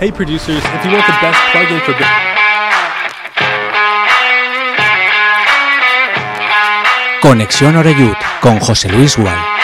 Hey producers, if you want the best plugin for Conexión Oreyud con José Luis Gual.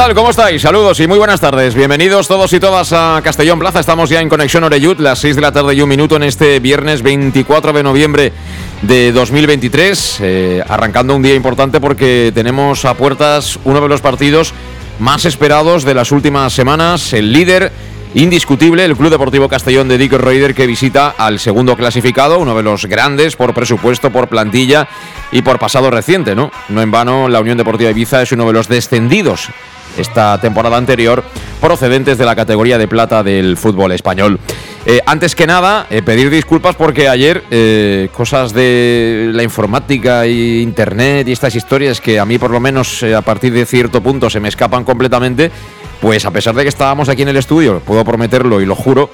Tal? ¿Cómo estáis? Saludos y muy buenas tardes. Bienvenidos todos y todas a Castellón Plaza. Estamos ya en Conexión Oreyud, las 6 de la tarde y un minuto en este viernes 24 de noviembre de 2023. eh, arrancando un día importante porque tenemos a puertas uno de los partidos más esperados de las últimas semanas. El líder indiscutible, el Club Deportivo Castellón de Dick Reuter que visita al segundo clasificado, uno de los grandes por presupuesto, por plantilla y por pasado reciente, ¿no? No en vano, la Unión Deportiva Ibiza es uno de los descendidos esta temporada anterior procedentes de la categoría de plata del fútbol español. Eh, antes que nada, eh, pedir disculpas porque ayer eh, cosas de la informática y internet y estas historias que a mí por lo menos a partir de cierto punto se me escapan completamente, pues a pesar de que estábamos aquí en el estudio, puedo prometerlo y lo juro,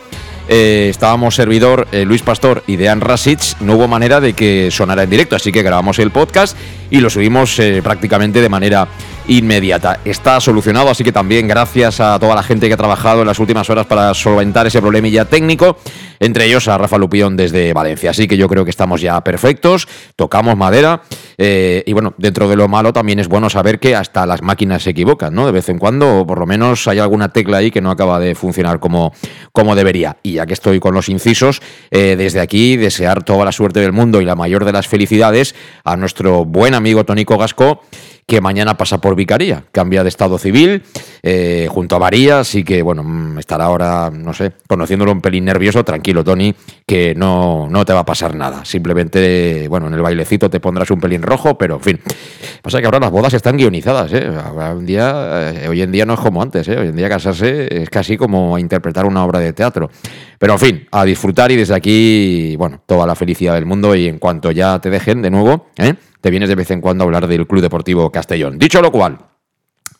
estábamos servidor Luis Pastor y Dean Rasic, no hubo manera de que sonara en directo, así que grabamos el podcast y lo subimos prácticamente de manera inmediata. Está solucionado, así que también gracias a toda la gente que ha trabajado en las últimas horas para solventar ese problemilla técnico, entre ellos a Rafa Lupión desde Valencia. Así que yo creo que estamos ya perfectos, tocamos madera eh, y bueno, dentro de lo malo también es bueno saber que hasta las máquinas se equivocan, ¿no? De vez en cuando, o por lo menos hay alguna tecla ahí que no acaba de funcionar como, como debería. Y ya que estoy con los incisos, eh, desde aquí desear toda la suerte del mundo y la mayor de las felicidades a nuestro buen amigo Tónico Gasco que mañana pasa por Vicaría, cambia de estado civil eh, junto a María, así que bueno, mm, estará ahora, no sé, conociéndolo un pelín nervioso, tranquilo Tony, que no, no te va a pasar nada, simplemente, bueno, en el bailecito te pondrás un pelín rojo, pero en fin, pasa que ahora las bodas están guionizadas, ¿eh? Ahora un día, eh, hoy en día no es como antes, ¿eh? hoy en día casarse es casi como interpretar una obra de teatro, pero en fin, a disfrutar y desde aquí, bueno, toda la felicidad del mundo y en cuanto ya te dejen de nuevo, ¿eh? te vienes de vez en cuando a hablar del Club Deportivo Castellón. Dicho lo cual,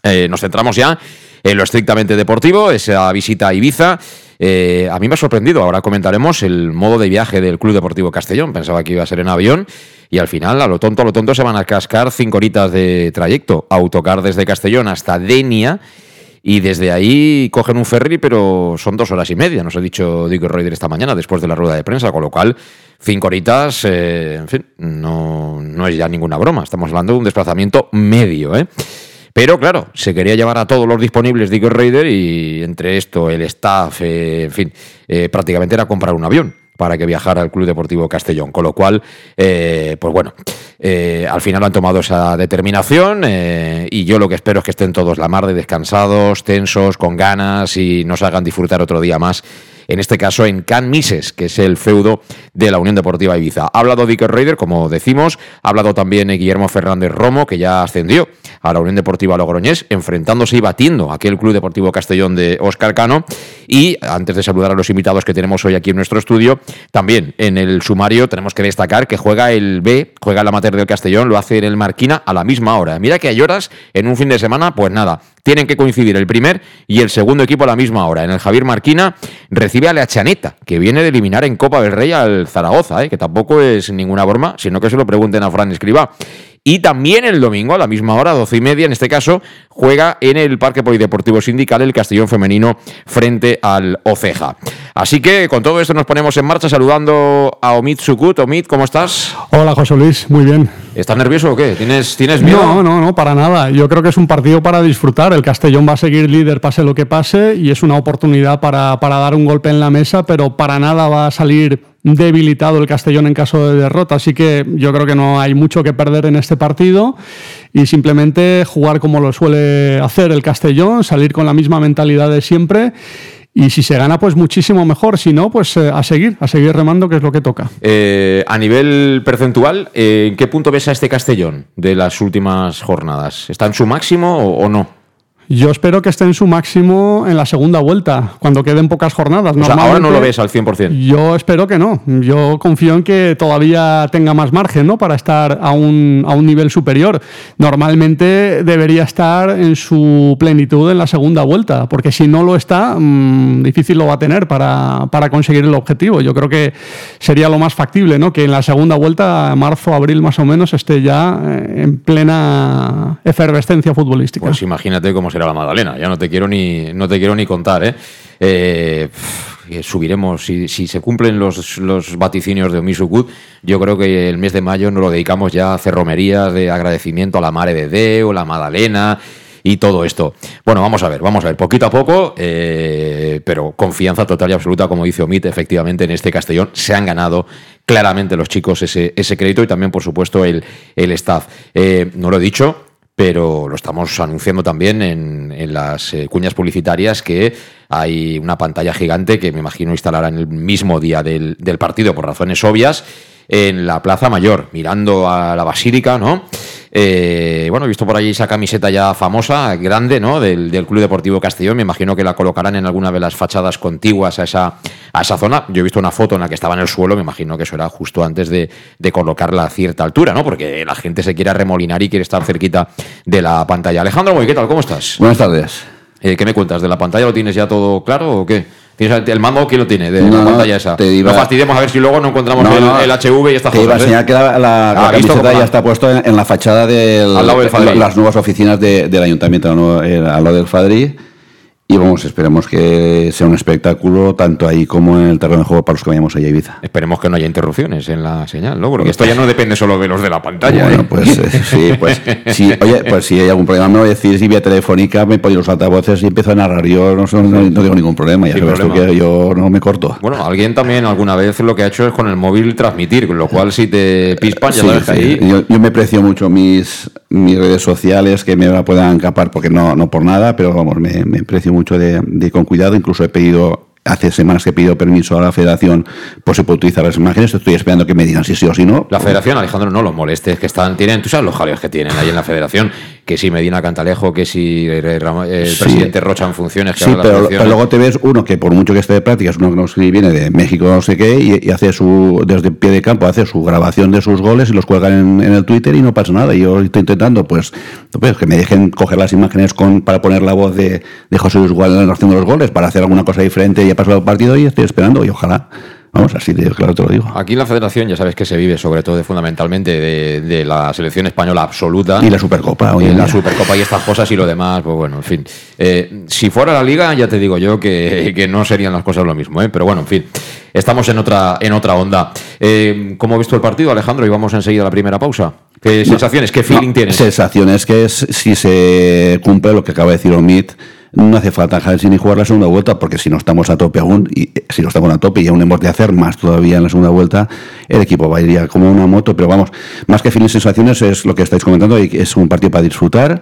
eh, nos centramos ya en lo estrictamente deportivo, esa visita a Ibiza. Eh, a mí me ha sorprendido, ahora comentaremos el modo de viaje del Club Deportivo Castellón. Pensaba que iba a ser en avión y al final, a lo tonto, a lo tonto, se van a cascar cinco horitas de trayecto. Autocar desde Castellón hasta Denia y desde ahí cogen un ferry, pero son dos horas y media, nos ha dicho Dick Reuter esta mañana después de la rueda de prensa, con lo cual cinco horitas, eh, en fin, no, no es ya ninguna broma, estamos hablando de un desplazamiento medio, ¿eh? Pero claro, se quería llevar a todos los disponibles Dick Raider y entre esto, el staff, eh, en fin, eh, prácticamente era comprar un avión para que viajara al Club Deportivo Castellón. Con lo cual, eh, pues bueno, eh, al final han tomado esa determinación eh, y yo lo que espero es que estén todos la mar de descansados, tensos, con ganas y nos hagan disfrutar otro día más. En este caso en Can Mises, que es el feudo de la Unión Deportiva Ibiza. Ha hablado Dicker Raider, como decimos, ha hablado también Guillermo Fernández Romo, que ya ascendió a la Unión Deportiva Logroñés, enfrentándose y batiendo a aquel Club Deportivo Castellón de Óscar Cano. Y antes de saludar a los invitados que tenemos hoy aquí en nuestro estudio, también en el sumario tenemos que destacar que juega el B, juega el amateur del Castellón, lo hace en el Marquina a la misma hora. Mira que hay horas en un fin de semana, pues nada, tienen que coincidir el primer y el segundo equipo a la misma hora. En el Javier Marquina recibe a la Chaneta, que viene de eliminar en Copa del Rey al Zaragoza, ¿eh? que tampoco es ninguna broma, sino que se lo pregunten a Fran Escribá. Y también el domingo, a la misma hora, doce y media, en este caso, juega en el Parque Polideportivo Sindical el Castellón Femenino frente al Oceja. Así que con todo esto nos ponemos en marcha saludando a Omid Sukut. Omid, ¿cómo estás? Hola José Luis, muy bien. ¿Estás nervioso o qué? ¿Tienes, ¿tienes miedo? No, no, no, para nada. Yo creo que es un partido para disfrutar. El Castellón va a seguir líder pase lo que pase y es una oportunidad para, para dar un golpe en la mesa, pero para nada va a salir debilitado el Castellón en caso de derrota. Así que yo creo que no hay mucho que perder en este partido y simplemente jugar como lo suele hacer el Castellón, salir con la misma mentalidad de siempre y si se gana, pues muchísimo mejor. Si no, pues eh, a seguir, a seguir remando, que es lo que toca. Eh, a nivel percentual, eh, ¿en qué punto ves a este Castellón de las últimas jornadas? ¿Está en su máximo o, o no? Yo espero que esté en su máximo en la segunda vuelta, cuando queden pocas jornadas. O sea, ahora no lo ves al 100%. Yo espero que no. Yo confío en que todavía tenga más margen ¿no? para estar a un, a un nivel superior. Normalmente debería estar en su plenitud en la segunda vuelta, porque si no lo está, mm, difícil lo va a tener para, para conseguir el objetivo. Yo creo que sería lo más factible, ¿no? que en la segunda vuelta, marzo, abril más o menos, esté ya eh, en plena efervescencia futbolística. Pues imagínate cómo será la Magdalena. Ya no te quiero ni, no te quiero ni contar, ¿eh? Eh, subiremos, si, si se cumplen los, los vaticinios de Omisukut, yo creo que el mes de mayo nos lo dedicamos ya a hacer romerías de agradecimiento a la Mare de Deo, la Magdalena y todo esto. Bueno, vamos a ver, vamos a ver, poquito a poco, eh, pero confianza total y absoluta, como dice Omit, efectivamente en este Castellón se han ganado claramente los chicos ese, ese crédito y también, por supuesto, el, el staff. Eh, no lo he dicho, pero lo estamos anunciando también en, en las eh, cuñas publicitarias que hay una pantalla gigante que me imagino instalará en el mismo día del, del partido por razones obvias en la Plaza Mayor, mirando a la Basílica, ¿no? Eh, bueno, he visto por ahí esa camiseta ya famosa, grande, ¿no? Del, del Club Deportivo Castellón. Me imagino que la colocarán en alguna de las fachadas contiguas a esa, a esa zona. Yo he visto una foto en la que estaba en el suelo, me imagino que eso era justo antes de, de colocarla a cierta altura, ¿no? Porque la gente se quiere arremolinar y quiere estar cerquita de la pantalla. Alejandro, ¿qué tal? ¿Cómo estás? Buenas tardes. Eh, ¿Qué me cuentas? ¿De la pantalla lo tienes ya todo claro o qué? ¿Tienes el mando? ¿Quién lo tiene? De No, la pantalla esa. te iba- No fastidiemos a ver si luego no encontramos No, el, no, el HV y estas Te iba a cosas. ¿eh? que la, la- Ah, la camiseta ya está puesta en, en la fachada del Fadrí. las nuevas oficinas de- del ayuntamiento. Eh, al lado del Fadrí. Y vamos, esperemos que sea un espectáculo tanto ahí como en el terreno de juego para los que vayamos allá a Ibiza. Esperemos que no haya interrupciones en la señal, ¿no? Porque esto ya no depende solo de los de la pantalla. Bueno, ¿eh? pues eh, sí, pues sí, oye, pues si hay algún problema me voy a decir si vía telefónica me pongo los altavoces y empiezo a narrar. Yo no, no, no tengo ningún problema, ya Sin sabes tú problema. que yo no me corto. Bueno, alguien también alguna vez lo que ha hecho es con el móvil transmitir, con lo cual si te pispan ya Sí, sabes que sí. ahí... Yo, yo me precio mucho mis, mis redes sociales que me puedan capar porque no, no por nada, pero vamos, me, me precio mucho de, de con cuidado. Incluso he pedido, hace semanas que he pedido permiso a la federación por si puedo utilizar las imágenes. Estoy esperando que me digan si sí o si no. La federación, Alejandro, no los molestes, que están, tienen, tú sabes los jaleos que tienen ahí en la federación, que si Medina Cantalejo, que si el, el Sí. presidente Rocha en funciones, que Sí, pero, pero luego te ves uno que por mucho que esté de prácticas, uno que no sé viene de México no sé qué, y, y hace su, desde pie de campo, hace su grabación de sus goles y los cuelgan en, en el Twitter y no pasa nada. Y yo estoy intentando, pues, pues, que me dejen coger las imágenes con, para poner la voz de, de José Luis Guadalajara haciendo los goles, para hacer alguna cosa diferente y ha pasado el partido y estoy esperando y ojalá. Vamos, así de claro te lo digo. Aquí en la federación ya sabes que se vive sobre todo fundamentalmente de, de la selección española absoluta. Y la Supercopa, Y la. Supercopa y estas cosas y lo demás, pues bueno, en fin. Eh, si fuera la liga, ya te digo yo que, que no serían las cosas lo mismo, ¿eh? pero bueno, en fin. Estamos en otra, en otra onda. Eh, ¿Cómo has visto el partido, Alejandro? Y vamos enseguida a la primera pausa. ¿Qué sensaciones, qué feeling No, tienes? Sensaciones que es, si se cumple lo que acaba de decir Omid, no hace falta Hansi ni jugar la segunda vuelta, porque si no estamos a tope aún, y eh, si no estamos a tope y aún hemos de hacer más todavía en la segunda vuelta, el equipo va a ir como una moto, pero vamos, más que feeling sensaciones es lo que estáis comentando, y es un partido para disfrutar.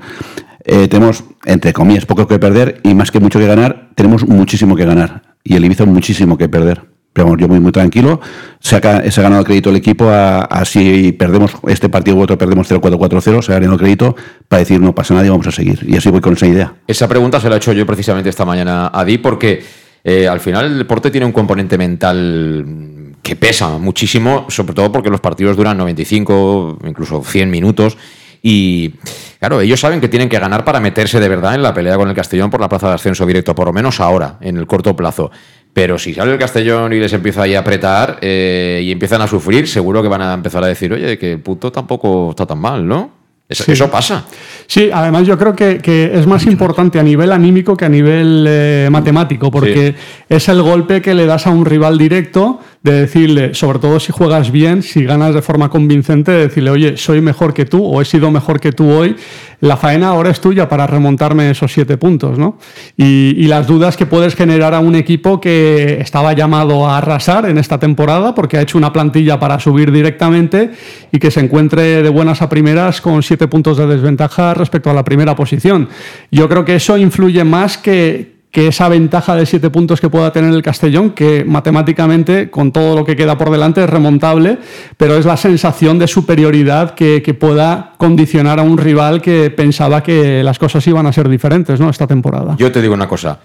Eh, tenemos, entre comillas, poco que perder y más que mucho que ganar, tenemos muchísimo que ganar. Y el Ibiza muchísimo que perder. Pero yo muy, tranquilo. Se ha, ganado crédito el equipo a, si perdemos este partido u otro, perdemos 0-4-4-0, se ha ganado crédito para decir no pasa nada y vamos a seguir. Y así voy con esa idea. Esa pregunta se la he hecho yo precisamente esta mañana a Di porque eh, al final el deporte tiene un componente mental que pesa muchísimo, sobre todo porque los partidos duran 95, incluso 100 minutos. Y claro, ellos saben que tienen que ganar para meterse de verdad en la pelea con el Castellón por la plaza de ascenso directo, por lo menos ahora, en el corto plazo. Pero si sale el Castellón y les empieza ahí a apretar eh, y empiezan a sufrir, seguro que van a empezar a decir, oye, que el punto tampoco está tan mal, ¿no? Eso, Sí. eso pasa. Sí, además yo creo que, que es más importante a nivel anímico que a nivel eh, matemático, porque es el golpe que le das a un rival directo de decirle, sobre todo si juegas bien, si ganas de forma convincente, de decirle, oye, soy mejor que tú o he sido mejor que tú hoy, la faena ahora es tuya para remontarme esos siete puntos, ¿no? Y, y las dudas que puedes generar a un equipo que estaba llamado a arrasar en esta temporada porque ha hecho una plantilla para subir directamente y que se encuentre de buenas a primeras con siete puntos de desventaja respecto a la primera posición. Yo creo que eso influye más que, que esa ventaja de siete puntos que pueda tener el Castellón, que matemáticamente, con todo lo que queda por delante, es remontable, pero es la sensación de superioridad que, que pueda condicionar a un rival que pensaba que las cosas iban a ser diferentes ¿no? esta temporada. Yo te digo una cosa.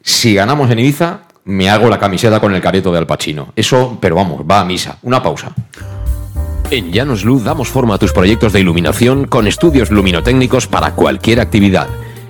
Si ganamos en Ibiza, me hago la camiseta con el careto de Al Pacino. Eso, pero vamos, va a misa. Una pausa. En Llanos Luz damos forma a tus proyectos de iluminación con estudios luminotécnicos para cualquier actividad.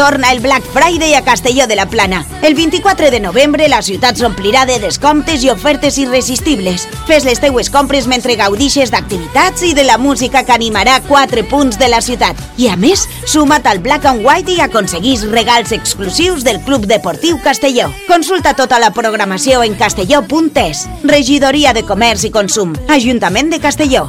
Torna el Black Friday a Castelló de la Plana. El 24 de novembre la ciutat s'omplirà de descomptes i ofertes irresistibles. Fes les teues compres mentre gaudixes d'activitats i de la música que animarà quatre punts de la ciutat. I a més, suma't al Black and White i aconseguís regals exclusius del Club Deportiu Castelló. Consulta tota la programació en castelló.es. Regidoria de Comerç i Consum. Ajuntament de Castelló.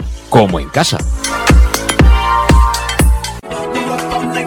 como en casa.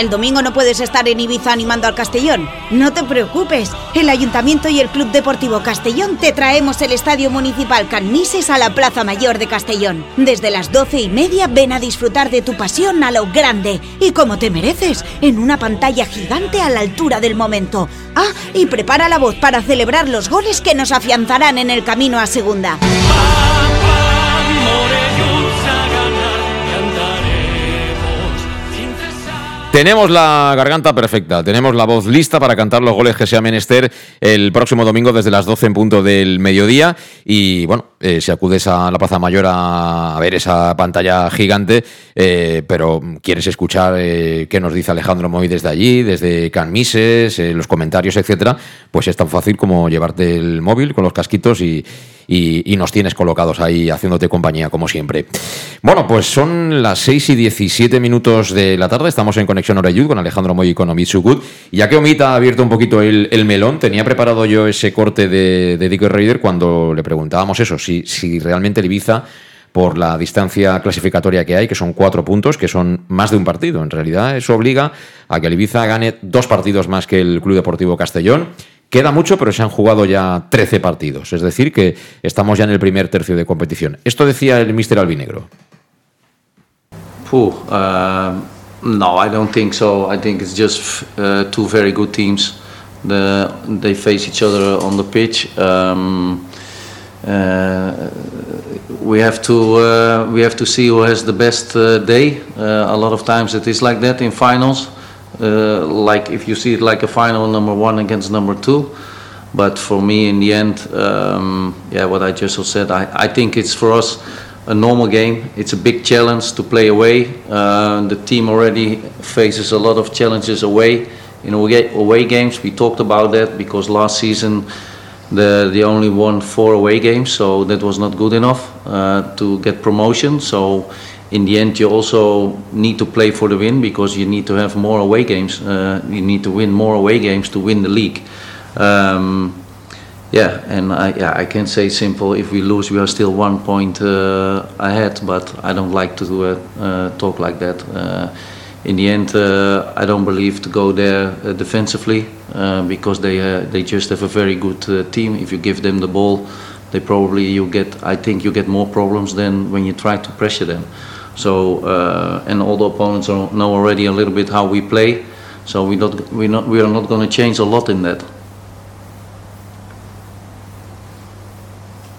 ¿El domingo no puedes estar en Ibiza animando al Castellón? No te preocupes. El Ayuntamiento y el Club Deportivo Castellón te traemos el Estadio Municipal Canmises a la Plaza Mayor de Castellón. Desde las doce y media ven a disfrutar de tu pasión a lo grande y como te mereces, en una pantalla gigante a la altura del momento. Ah, y prepara la voz para celebrar los goles que nos afianzarán en el camino a segunda. Tenemos la garganta perfecta, tenemos la voz lista para cantar los goles que sea menester el próximo domingo desde las 12 en punto del mediodía. Y bueno, eh, si acudes a la Plaza Mayor a, ver esa pantalla gigante, eh, pero quieres escuchar eh, qué nos dice Alejandro Moy desde allí, desde Canmises, eh, los comentarios, etcétera, pues es tan fácil como llevarte el móvil con los casquitos y, y- nos tienes colocados ahí haciéndote compañía, como siempre. Bueno, pues son las 6 y 17 minutos de la tarde. Estamos en Conexión Oreyud con Alejandro Moy y con Omid ya que Omid ha abierto un poquito el, el melón, tenía preparado yo ese corte de, de Dick Raider cuando le preguntábamos eso, si, si realmente el Ibiza por la distancia clasificatoria que hay, que son cuatro puntos, que son más de un partido. En realidad, eso obliga a que el Ibiza gane dos partidos más que el Club Deportivo Castellón. Queda mucho, pero se han jugado ya 13 partidos. Es decir, que estamos ya en el primer tercio de competición. Esto decía el míster albinegro. Um, no, I don't think so. I think it's just uh, two very good teams. The, they face each other on the pitch. Um, uh, we have to uh, we have to see who has the best uh, day. Uh, a lot of times it is like that in finals. Uh, like if you see it like a final number one against number two. But for me, in the end, um, yeah, what I just said, I, I think it's for us a normal game. It's a big challenge to play away. Uh, the team already faces a lot of challenges away in away, away games. We talked about that because last season the they only won four away games, so that was not good enough uh, to get promotion. So in the end, you also need to play for the win because you need to have more away games. Uh, you need to win more away games to win the league. Um, yeah, and I, yeah, I can say simple. If we lose, we are still one point uh, ahead. But I don't like to uh, uh, talk like that. Uh, in the end, uh, I don't believe to go there uh, defensively because they they just have a very good team. If you give them the ball, they probably you get. I think you get more problems than when you try to pressure them. So uh, and all the opponents are, know already a little bit how we play. So we not we not we are not going to change a lot in that.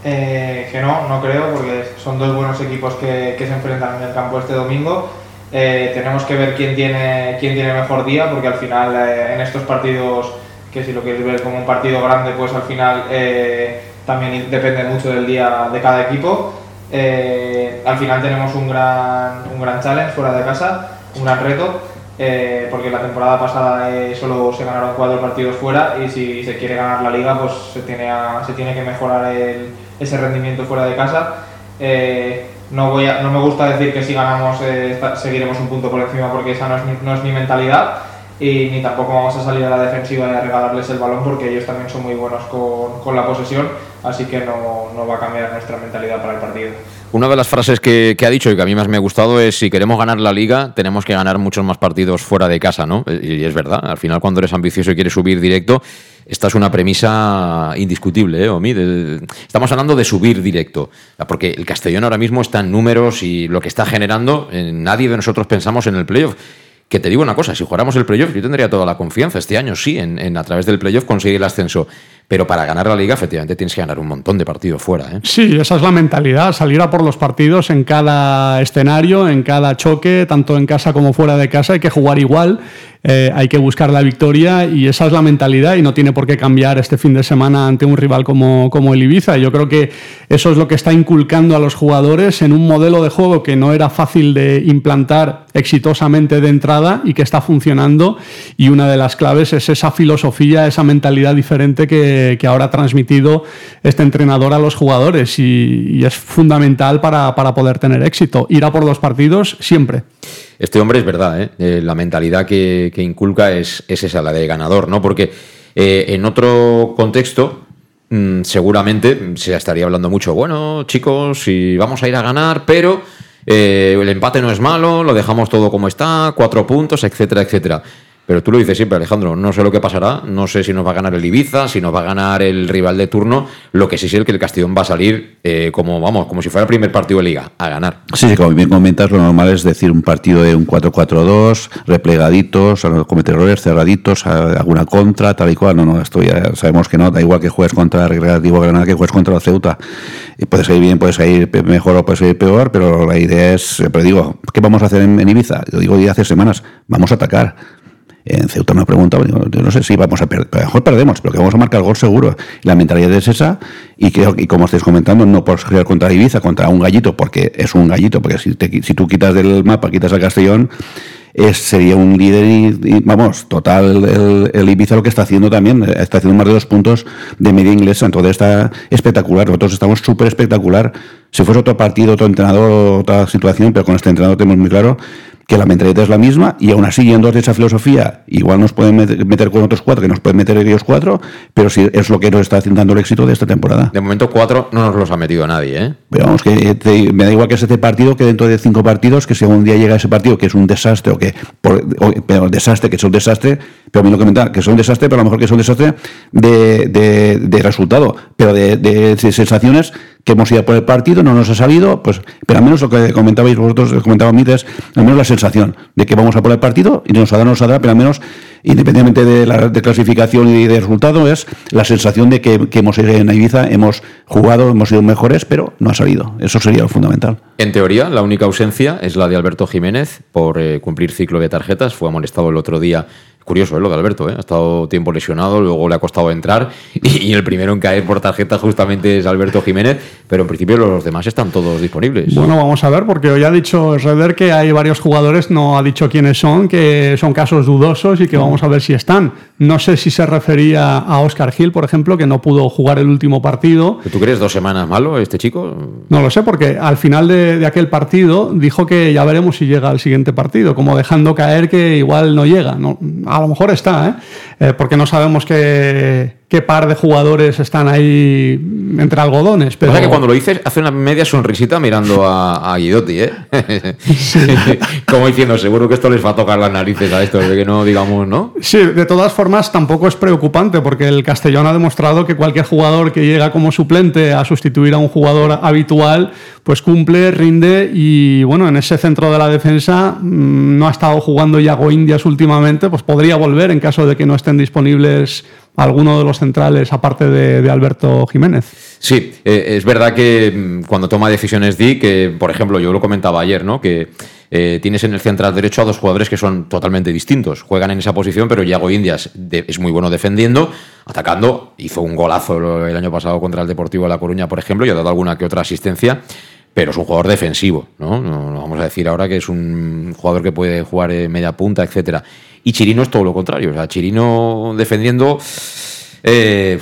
Eh, que no, no creo, porque son dos buenos equipos que, que se enfrentan en el campo este domingo. Eh, tenemos que ver quién tiene, quién tiene mejor día, porque al final eh, en estos partidos, que si lo quieres ver como un partido grande, pues al final eh, también depende mucho del día de cada equipo. Eh, al final tenemos un gran, un gran challenge fuera de casa, un gran reto, eh, porque la temporada pasada eh, solo se ganaron cuatro partidos fuera y si se quiere ganar la liga, pues se tiene, a- se tiene que mejorar el- ese rendimiento fuera de casa. Eh, no, voy a- no me gusta decir que si ganamos eh, seguiremos un punto por encima porque esa no es mi, no es mi mentalidad. y ni tampoco vamos a salir a la defensiva de regalarles el balón porque ellos también son muy buenos con, con la posesión, así que no, no va a cambiar nuestra mentalidad para el partido. Una de las frases que, que ha dicho y que a mí más me ha gustado es si queremos ganar la liga tenemos que ganar muchos más partidos fuera de casa, ¿no? Y es verdad, al final cuando eres ambicioso y quieres subir directo, esta es una premisa indiscutible, ¿eh, Omi? Estamos hablando de subir directo, porque el Castellón ahora mismo está en números y lo que está generando, eh, nadie de nosotros pensamos en el playoff. Que te digo una cosa, si jugáramos el playoff, yo tendría toda la confianza este año, sí, en, en a través del playoff conseguir el ascenso. Pero para ganar la liga, efectivamente, tienes que ganar un montón de partidos fuera. ¿eh? Sí, esa es la mentalidad, salir a por los partidos en cada escenario, en cada choque, tanto en casa como fuera de casa, hay que jugar igual, eh, hay que buscar la victoria y esa es la mentalidad y no tiene por qué cambiar este fin de semana ante un rival como, como el Ibiza. Yo creo que eso es lo que está inculcando a los jugadores en un modelo de juego que no era fácil de implantar exitosamente de entrada y que está funcionando y una de las claves es esa filosofía, esa mentalidad diferente que, que ahora ha transmitido este entrenador a los jugadores y, es fundamental para, para poder tener éxito. Ir a por los partidos siempre. Este hombre es verdad, ¿eh? Eh, la mentalidad que, que inculca es, es esa, la de ganador, ¿no? Porque eh, en otro contexto, mm, seguramente se estaría hablando mucho, bueno, chicos, si vamos a ir a ganar, pero el empate no es malo, lo dejamos todo como está, cuatro puntos, etcétera, etcétera. Pero tú lo dices siempre, Alejandro, no sé lo que pasará, no sé si nos va a ganar el Ibiza, si nos va a ganar el rival de turno, lo que sí sé es que el Castellón va a salir eh, como, vamos, como si fuera el primer partido de liga, a ganar. Sí, sí, como bien comentas, lo normal es decir un partido de un 4-4-2, replegaditos, a no cometer errores, cerraditos, alguna contra, tal y cual. No, no, esto ya sabemos que no, da igual que juegues contra el Recreativo Granada que juegues contra la Ceuta. Y puede salir bien, puede salir pe- mejor o puede salir peor, pero la idea es, pero digo, ¿qué vamos a hacer en, en Ibiza? Yo digo ya hace semanas, vamos a atacar. En Ceuta me preguntaba, digo, yo no sé si vamos a perder, mejor perdemos, pero que vamos a marcar gol seguro. La mentalidad es esa, y creo que, como estáis comentando, no por jugar contra Ibiza, contra un gallito, porque es un gallito, porque si, te si tú quitas del mapa, quitas a Castellón, es, sería un líder y, y, vamos, total, el, el Ibiza lo que está haciendo también, eh, está haciendo más de dos puntos de media inglesa, entonces está espectacular, nosotros estamos súper espectacular. Si fuese otro partido, otro entrenador, otra situación, pero con este entrenador tenemos muy claro que la mentalidad es la misma y aún así yendo de esa filosofía igual nos pueden met- meter con otros cuatro que nos pueden meter ellos cuatro pero sí es lo que nos está dando el éxito de esta temporada De momento cuatro no nos los ha metido nadie, ¿eh? pero vamos que te- me da igual que es este partido que dentro de cinco partidos que si algún día llega ese partido que es un desastre o que por, pero el desastre que es un desastre pero mí lo comentaba que es un desastre pero a lo mejor que es un desastre de, de- resultado pero de, sensaciones que hemos ido por el partido, no nos ha salido, pues, pero al menos lo que comentabais vosotros, comentaba Mit, es al menos la sensación de que vamos a por el partido y nos ha dado, nos ha dado, pero al menos, independientemente de la clasificación y de resultado, es la sensación de que, que hemos ido en Ibiza, hemos jugado, hemos sido mejores, pero no ha salido. Eso sería lo fundamental. En teoría, la única ausencia es la de Alberto Jiménez por eh, cumplir ciclo de tarjetas. Fue amonestado el otro día. Curioso, ¿eh? lo de Alberto, ¿eh? ha estado tiempo lesionado, luego le ha costado entrar y, y el primero en caer por tarjeta justamente es Alberto Jiménez, pero en principio los demás están todos disponibles. Bueno, vamos a ver, porque hoy ha dicho Reder que hay varios jugadores, no ha dicho quiénes son, que son casos dudosos y que vamos a ver si están. No sé si se refería a Oscar Gil, por ejemplo, que no pudo jugar el último partido. ¿Tú crees dos semanas malo este chico? No lo sé, porque al final de, de aquel partido dijo que ya veremos si llega al siguiente partido, como dejando caer que igual no llega. No, a lo mejor está, ¿eh? Eh, porque no sabemos qué, qué par de jugadores están ahí entre algodones. Pero Pasa que cuando lo dices hace una media sonrisita mirando a, a Guidotti, ¿eh? Como diciendo, seguro que esto les va a tocar las narices a estos, de que no digamos, ¿no? Sí, de todas formas tampoco es preocupante porque el Castellón ha demostrado que cualquier jugador que llega como suplente a sustituir a un jugador habitual, pues cumple, rinde y bueno, en ese centro de la defensa mm, no ha estado jugando Yago Indias últimamente, pues podría volver en caso de que no estén disponibles alguno de los centrales aparte de, de Alberto Jiménez. Sí, eh, es verdad que mm, cuando toma decisiones Di, que por ejemplo yo lo comentaba ayer, ¿no? Que eh, tienes en el central derecho a dos jugadores que son totalmente distintos. Juegan en esa posición, pero Yago Indias de- es muy bueno defendiendo, atacando. Hizo un golazo el año pasado contra el Deportivo de La Coruña, por ejemplo, y ha dado alguna que otra asistencia. Pero es un jugador defensivo, ¿no? No, vamos a decir ahora que es un jugador que puede jugar en media punta, etcétera. Y Chirino es todo lo contrario. O sea, Chirino defendiendo. eh,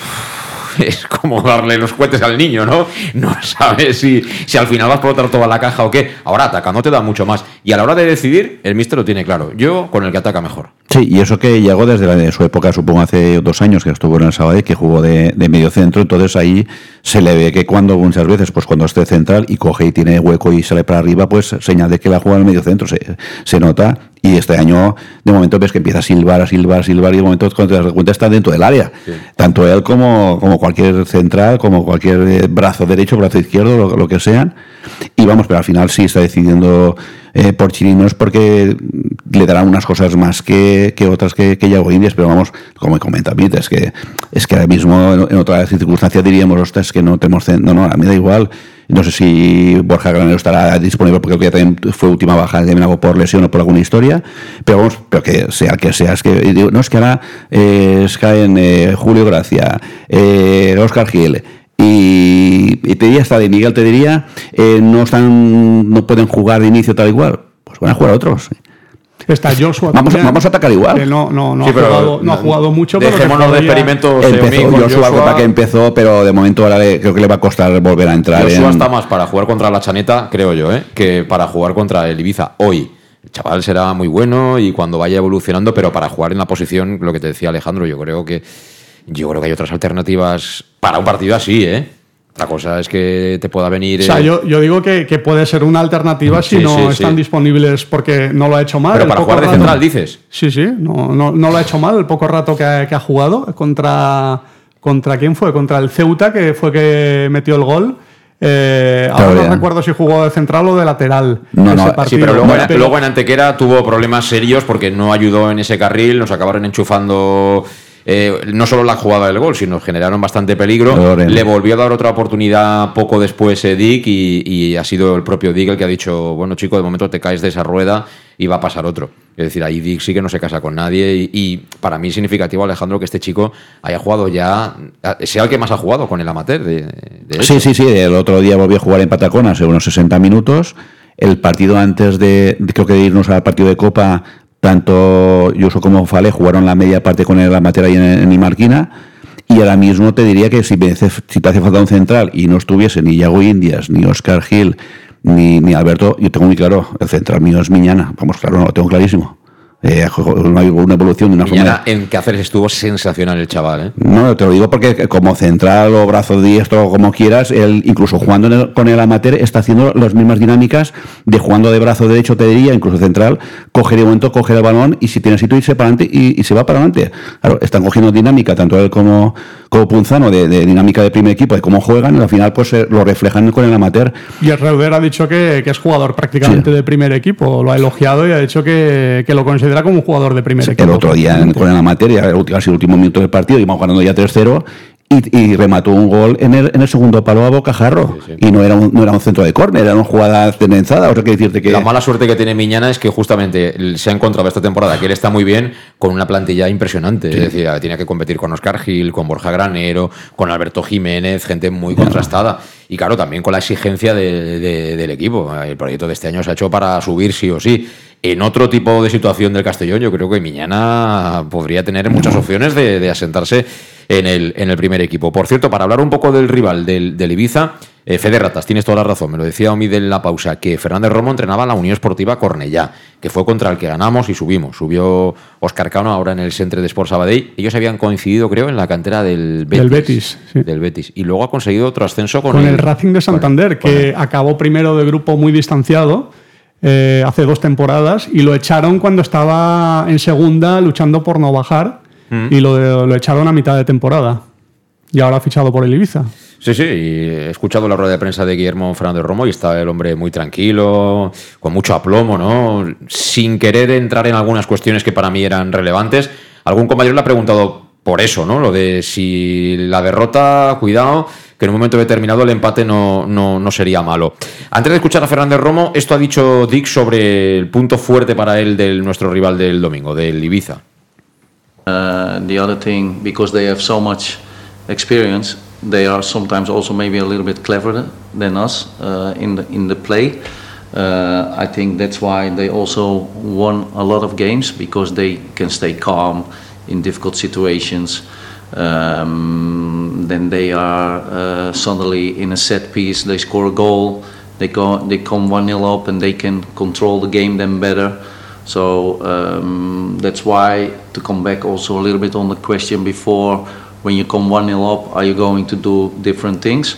es como darle los cohetes al niño, ¿no? No sabes si, si al final vas a explotar toda la caja o qué. Ahora atacando te da mucho más. Y a la hora de decidir, el mister lo tiene claro. Yo con el que ataca mejor. Sí, y eso que llegó desde la, de su época, supongo hace dos años que estuvo en el Sabadell, que jugó de, medio centro, entonces ahí se le ve que cuando muchas veces, pues cuando esté central y coge y tiene hueco y sale para arriba, pues señal de que la juega en el medio centro, se, se nota. Y este año, de momento, ves que empieza a silbar, a silbar, a silbar, y de momento, cuando te das cuenta, está dentro del área. Tanto él como, como cualquier central, como cualquier eh, brazo derecho, brazo izquierdo, lo, lo que sean. Y vamos, pero al final sí está decidiendo eh, por Chirinos porque le darán unas cosas más que, que otras que, que Yago Indias, pero vamos, como me comenta Mit, es que, es que ahora mismo en, en otras circunstancias diríamos, ostras, que no tenemos... No, no, a mí da igual. No sé si Borja Granero estará disponible porque también fue última baja de algo por lesión o por alguna historia, pero vamos, pero que sea que sea, es que digo, no es que ahora eh, caen eh, Julio Gracia, eh, Oscar Gil y, y te diría hasta de Miguel te diría eh, no están no pueden jugar de inicio tal igual, pues van a jugar otros. Está Joshua. Vamos, también, vamos a atacar igual. que no, no, no, Sí, ha, pero jugado, no ha no- jugado mucho. dejémonos de experimentos. Empezó, Joshua, Joshua. Copa que empezó, pero de momento ahora le- creo que le va a costar volver a entrar Joshua en... está más para jugar contra la Chaneta, creo yo, ¿eh? que para jugar contra el Ibiza hoy. El chaval será muy bueno y cuando vaya evolucionando, pero para jugar en la posición, lo que te decía Alejandro, yo creo que yo creo que hay otras alternativas para un partido así, ¿eh? La cosa es que te pueda venir. O sea, eh, yo, yo digo que, que puede ser una alternativa si no sí, están sí. disponibles porque no lo ha hecho mal. pero el para jugar de rato- central, dices. Sí, sí, no, no, no lo ha hecho mal el poco rato que ha, que ha jugado contra. ¿Contra quién fue? Contra el Ceuta, que fue que metió el gol. Eh, ahora no recuerdo si jugó de central o de lateral. No, no, sí, pero luego, en, luego en Antequera tuvo problemas serios porque no ayudó en ese carril, nos acabaron enchufando eh, no solo la jugada del gol, sino generaron bastante peligro. Lorena. Le volvió a dar otra oportunidad poco después eh, Dick y, y ha sido el propio Dick el que ha dicho, bueno chico, de momento te caes de esa rueda y va a pasar otro. Es decir, ahí Dick sí que no se casa con nadie y, y para mí es significativo, Alejandro, que este chico haya jugado ya, sea el que más ha jugado con el amateur. De. Sí, sí, sí. El otro día volvió a jugar en Patacona hace unos 60 minutos. El partido antes de- creo que de irnos al partido de Copa, tanto Yuso como Fale jugaron la media parte con el amateur ahí en, en Imarquina. Y ahora mismo te diría que si, me hace- te hace falta un central y no estuviese ni Yago Indias, ni Oscar Gil, ni, ni Alberto, yo tengo muy claro, el central mío es Miñana. Vamos, claro, no, lo tengo clarísimo. Eh, una, evolución de una forma... Mañana en Cáceres estuvo sensacional el chaval, ¿eh? No, te lo digo porque como central o brazo diestro o como quieras, él incluso jugando el- con el amateur está haciendo las mismas dinámicas de jugando de brazo derecho, te diría, incluso central, coge de momento, coge el balón y si tiene sitio irse para adelante y, y se va para adelante. Claro, están cogiendo dinámica, tanto él como, como Punzano, de, de dinámica de primer equipo, de cómo juegan, y al final pues eh, lo reflejan con el amateur. Y el Reuder ha dicho que, que es jugador prácticamente de primer equipo. Lo ha elogiado y ha dicho que, que lo considera como un jugador de primer equipo. El otro día en- con el amateur, ya el- casi el último minuto del partido, íbamos ganando ya 3-0. Y, y remató un gol en el, en el segundo palo a bocajarro. Y no era, un, no era un centro de córner, era una jugada tendenzada. O sea, que decirte que. La mala suerte que tiene Miñana es que justamente se ha encontrado esta temporada que él está muy bien con una plantilla impresionante. Es decir, tiene que competir con Oscar Gil, con Borja Granero, con Alberto Jiménez, gente muy contrastada. Y claro, también con la exigencia de- de- del equipo. El proyecto de este año se ha hecho para subir sí o sí. En otro tipo de situación del Castellón, yo creo que Miñana podría tener muchas opciones de, de asentarse en el, en el primer equipo. Por cierto, para hablar un poco del rival del, del Ibiza, eh, Fede Ratas, tienes toda la razón, me lo decía Omid en la pausa, que Fernández Romo entrenaba a la Unión Esportiva Cornellá, que fue contra el que ganamos y subimos. Subió Oscar Cano ahora en el Centre de Sport Sabadell. Ellos habían coincidido, creo, en la cantera del Betis. Del Betis, sí. Del Betis. Y luego ha conseguido otro ascenso con, con el Racing de Santander, que acabó primero de grupo muy distanciado eh, hace dos temporadas y lo echaron cuando estaba en segunda luchando por no bajar Mm. y lo, lo echaron a mitad de temporada. Y ahora ha fichado por el Ibiza. Sí, sí, he escuchado la rueda de prensa de Guillermo Fernández Romo y está el hombre muy tranquilo, con mucho aplomo, ¿no? Sin querer entrar en algunas cuestiones que para mí eran relevantes. Algún compañero le ha preguntado por eso, ¿no? Lo de si la derrota, cuidado, que en un momento determinado el empate no, no, no sería malo. Antes de escuchar a Fernández Romo, esto ha dicho Dick sobre el punto fuerte para él del nuestro rival del domingo, del Ibiza. Uh, the other thing, because they have so much experience, they are sometimes also maybe a little bit cleverer than us uh, in the in the play. Uh, I think that's why they also won a lot of games because they can stay calm in difficult situations. um, then they are uh, suddenly in a set piece, they score a goal, they go, they come one 0 up, and they can control the game then better. So um, that's why to come back also a little bit on the question before, when you come one 0 up, are you going to do different things?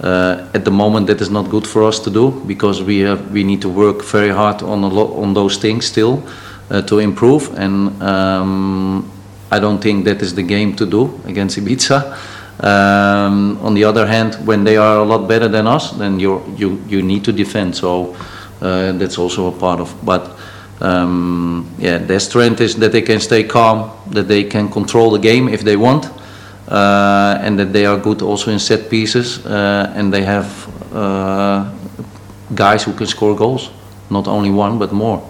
Uh, at the moment, that is not good for us to do because we have we need to work very hard on a lot on those things still uh, to improve. And um, I don't think that is the game to do against Ibiza. Um, on the other hand, when they are a lot better than us, then you you you need to defend. So uh, that's also a part of. But um, yeah, their strength is that they can stay calm, that they can control the game if they want, uh, and that they are good also in set pieces, uh, and they have uh, guys who can score goals, not only one but more.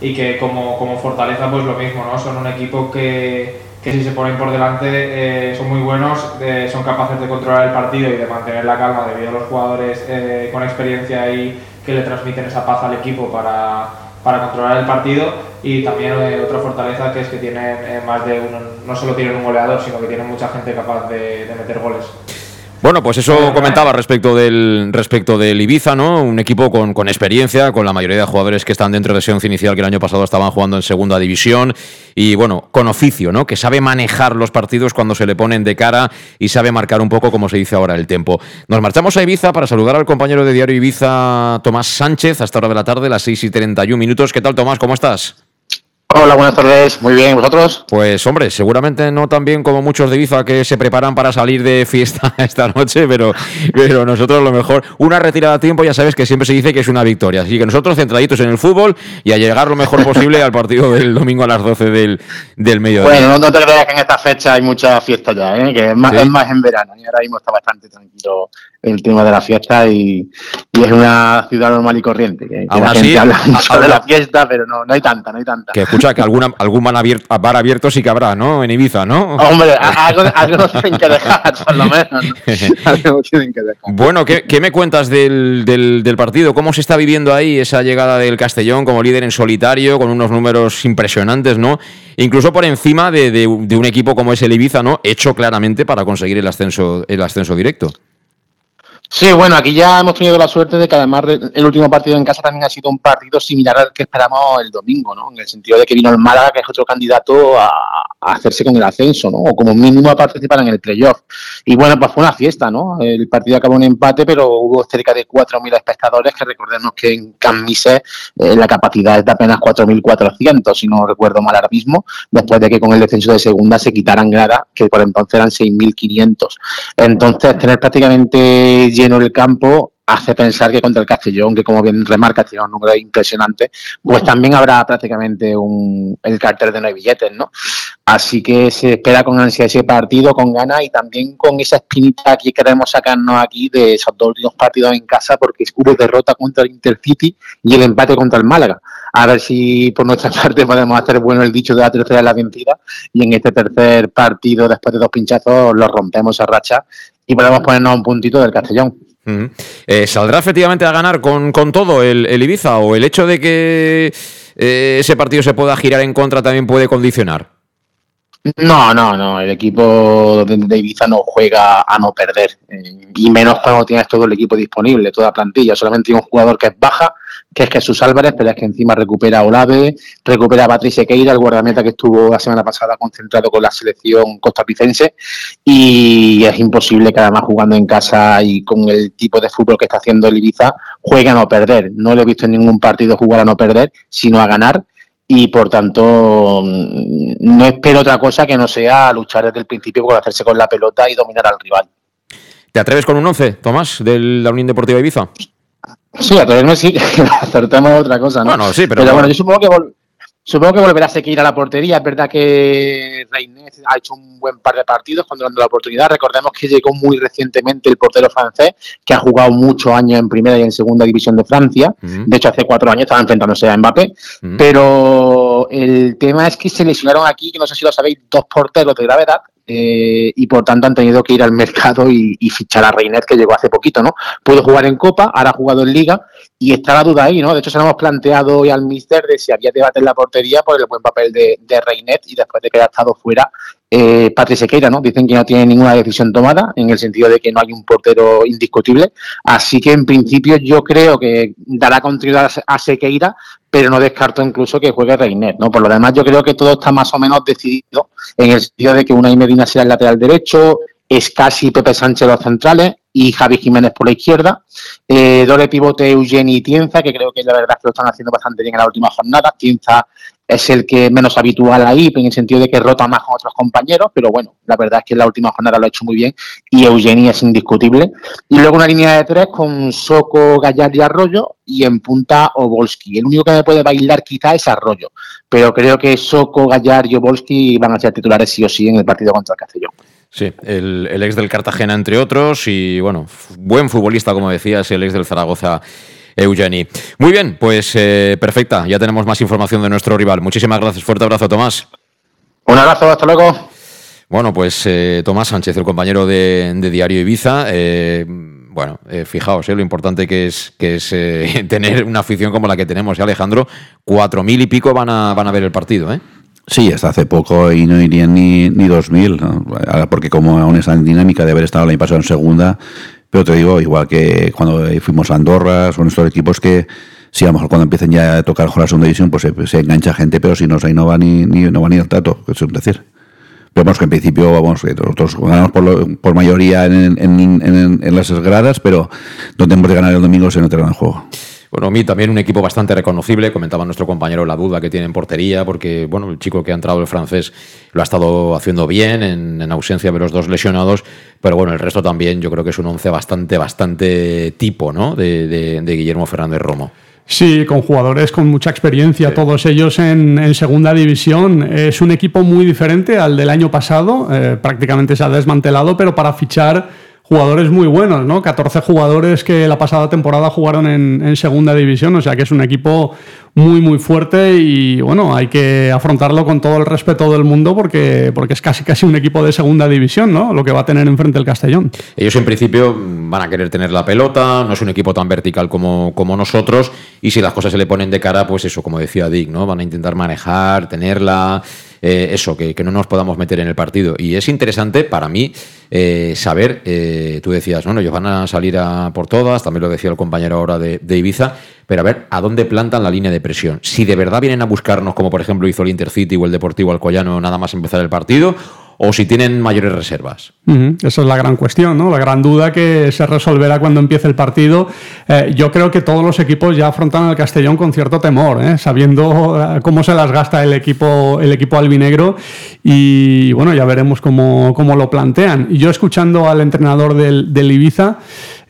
y que como, como fortaleza pues lo mismo, ¿no? Son un equipo que, que si se ponen por delante eh, son muy buenos, eh, son capaces de controlar el partido y de mantener la calma debido a los jugadores eh, con experiencia y que le transmiten esa paz al equipo para, para controlar el partido y también eh, otra fortaleza que es que tienen eh, más de uno, no solo tienen un goleador, sino que tienen mucha gente capaz de, de meter goles. Bueno, pues eso comentaba respecto del respecto del Ibiza, ¿no? Un equipo con, con experiencia, con la mayoría de jugadores que están dentro de ese inicial que el año pasado estaban jugando en segunda división y bueno, con oficio, ¿no? Que sabe manejar los partidos cuando se le ponen de cara y sabe marcar un poco como se dice ahora el tiempo. Nos marchamos a Ibiza para saludar al compañero de Diario Ibiza, Tomás Sánchez, hasta hora de la tarde, las 6 y 31 minutos. ¿Qué tal, Tomás? ¿Cómo estás? Hola, buenas tardes. Muy bien, ¿vosotros? Pues hombre, seguramente no tan bien como muchos de Ibiza que se preparan para salir de fiesta esta noche, pero, pero nosotros lo mejor, una retirada a tiempo ya sabes que siempre se dice que es una victoria. Así que nosotros centraditos en el fútbol y a llegar lo mejor posible al partido del domingo a las 12 del, del mediodía. Bueno, no, no te creas que en esta fecha hay mucha fiesta ya, ¿eh? que es más, Sí. es más en verano. Y ahora mismo está bastante tranquilo el tema de la fiesta y, y es una ciudad normal y corriente. Que, Aún la así, gente habla de la fiesta, pero no, no hay tanta, no hay tanta. Que escucha que alguna, algún bar abierto, bar abierto sí que habrá, ¿no? En Ibiza, ¿no? Hombre, algo, algo tienen que dejar, por lo menos. ¿no? Algo tienen que dejar. Bueno, ¿qué, qué me cuentas del, del- del partido? ¿Cómo se está viviendo ahí esa llegada del Castellón como líder en solitario, con unos números impresionantes, ¿no? Incluso por encima de, de- de un equipo como es el Ibiza, ¿no? Hecho claramente para conseguir el ascenso, el ascenso directo. Sí, bueno, aquí ya hemos tenido la suerte de que además de- el último partido en casa también ha sido un partido similar al que esperamos el domingo, ¿no? En el sentido de que vino el Málaga, que es otro candidato a, hacerse con el ascenso, ¿no? O como mínimo a participar en el playoff. Y bueno, pues fue una fiesta, ¿no? El partido acabó en empate, pero hubo cerca de 4.000 espectadores, que recordemos que en Cammise eh, la capacidad es de apenas 4.400, si no recuerdo mal ahora mismo, después de que con el descenso de segunda se quitaran gradas, que por entonces eran 6.500. Entonces, tener prácticamente lleno el campo hace pensar que contra el Castellón, que como bien remarca, tiene un número impresionante, pues también habrá prácticamente un, el cartel de no hay billetes, ¿no? Así que se espera con ansia ese partido, con ganas y también con esa espinita que queremos sacarnos aquí de esos dos últimos partidos en casa, porque hubo derrota contra el Intercity y el empate contra el Málaga. A ver si por nuestra parte podemos hacer bueno el dicho de la tercera es la vencida y en este tercer partido, después de dos pinchazos, lo rompemos a racha y podemos ponernos a un puntito del Castellón. Eh, ¿Saldrá efectivamente a ganar con, con todo el, Ibiza o el hecho de que eh, ese partido se pueda girar en contra también puede condicionar? No, no, no. El equipo de, Ibiza no juega a no perder. eh, y menos cuando tienes todo el equipo disponible, toda plantilla. Solamente un jugador que es baja, que es Jesús Álvarez, pero es que encima recupera a Olave, recupera a Patricia Queira, el guardameta que estuvo la semana pasada concentrado con la selección costarricense. Y es imposible que además jugando en casa y con el tipo de fútbol que está haciendo el Ibiza, juegue a no perder. No lo he visto en ningún partido jugar a no perder, sino a ganar y por tanto mm, no espero otra cosa que no sea luchar desde el principio por hacerse con la pelota y dominar al rival. ¿Te atreves con un 11, Tomás, de la Unión Deportiva Ibiza? Sí, atreverme sí, acertamos otra cosa, ¿no? Bueno, sí, pero- bueno, yo supongo que vol- supongo que volverá a seguir a la portería. Es verdad que Reynés ha hecho un buen par de partidos cuando dando la oportunidad. Recordemos que llegó muy recientemente el portero francés, que ha jugado muchos años en primera y en segunda división de Francia. De hecho, hace cuatro años estaba enfrentándose a Mbappé. Pero el tema es que se lesionaron aquí, que no sé si lo sabéis, dos porteros de gravedad. Eh, y por tanto han tenido que ir al mercado y, fichar a Reinet, que llegó hace poquito, ¿no? Pudo jugar en Copa, ahora ha jugado en Liga y está la duda ahí, ¿no? De hecho, se lo hemos planteado hoy al Mister de si había debate en la portería por el buen papel de, de Reinet y después de que haya estado fuera eh, Patrick Sequeira, ¿no? Dicen que no tiene ninguna decisión tomada, en el sentido de que no hay un portero indiscutible. Así que en principio yo creo que dará continuidad a Sequeira, pero no descarto incluso que juegue Reiner, ¿no? Por lo demás, yo creo que todo está más o menos decidido en el sentido de que una y Medina será el lateral derecho, es casi Pepe Sánchez los centrales y Javi Jiménez por la izquierda. Eh, doble pivote Eugeni y Tienza, que creo que la verdad que lo están haciendo bastante bien en la última jornada. Tienza es el que menos habitual ahí, en el sentido de que rota más con otros compañeros, pero bueno, la verdad es que en la última jornada lo ha hecho muy bien y Eugeni es indiscutible. Y luego una línea de tres con Soco, Gallar y Arroyo y en punta Obolski. El único que me puede bailar quizá es Arroyo, pero creo que Soco, Gallar y Obolski van a ser titulares sí o sí en el partido contra el Castellón. Sí, el, el ex del Cartagena, entre otros, y bueno, buen futbolista, como decías, el ex del Zaragoza. Eugeni. Muy bien, pues eh, perfecta. Ya tenemos más información de nuestro rival. Muchísimas gracias. Fuerte abrazo, Tomás. Un abrazo, hasta luego. Bueno, pues eh, Tomás Sánchez, el compañero de, de Diario Ibiza. eh, bueno, eh, fijaos eh, lo importante que es, que es eh, tener una afición como la que tenemos, ¿eh, Alejandro? Cuatro mil y pico van a, van a ver el partido, ¿eh? Sí, hasta hace poco y no irían ni, ni 2.000, ¿no? Ahora porque como aún está en dinámica de haber estado el año pasado en segunda, pero te digo, igual que cuando fuimos a Andorra, son estos equipos que sí, a lo mejor cuando empiecen ya a tocar con la segunda división, pues se, engancha gente, pero si no, ahí no va ni, ni, no va ni el tato, es decir. Pero vamos que en principio, vamos, que nosotros ganamos por, lo- por mayoría en, en, en- en las gradas, pero donde hemos de ganar el domingo se notará en el juego. Bueno, a mí también un equipo bastante reconocible. Comentaba nuestro compañero la duda que tiene en portería, porque bueno, el chico que ha entrado, el francés, lo ha estado haciendo bien en, en ausencia de los dos lesionados. Pero bueno, el resto también yo creo que es un once bastante, bastante tipo, ¿no? De, de- de Guillermo Fernández Romo. Sí, con jugadores con mucha experiencia, todos ellos en, en segunda división. Es un equipo muy diferente al del año pasado, eh, prácticamente se ha desmantelado, pero para fichar jugadores muy buenos, ¿no? 14 jugadores que la pasada temporada jugaron en, en segunda división, o sea que es un equipo muy, muy fuerte y bueno, hay que afrontarlo con todo el respeto del mundo porque, porque es casi, casi un equipo de segunda división, ¿no? Lo que va a tener enfrente el Castellón. Ellos en principio van a querer tener la pelota, no es un equipo tan vertical como, como nosotros, y si las cosas se le ponen de cara, pues eso, como decía Dick, ¿no? Van a intentar manejar, tenerla, eh, eso, que, que no nos podamos meter en el partido. Y es interesante para mí eh, saber, eh, tú decías, bueno, ellos van a salir a por todas, también lo decía el compañero ahora de Ibiza, pero a ver a dónde plantan la línea de presión. Si de verdad vienen a buscarnos, como por ejemplo hizo el Intercity o el Deportivo Alcoyano, nada más empezar el partido, o si tienen mayores reservas. Esa es la gran cuestión, ¿no? La gran duda que se resolverá cuando empiece el partido. Eh, yo creo que todos los equipos ya afrontan al Castellón con cierto temor, ¿eh? sabiendo eh, cómo se las gasta el equipo, el equipo albinegro. Y bueno, ya veremos cómo, cómo lo plantean. Yo escuchando al entrenador del Ibiza,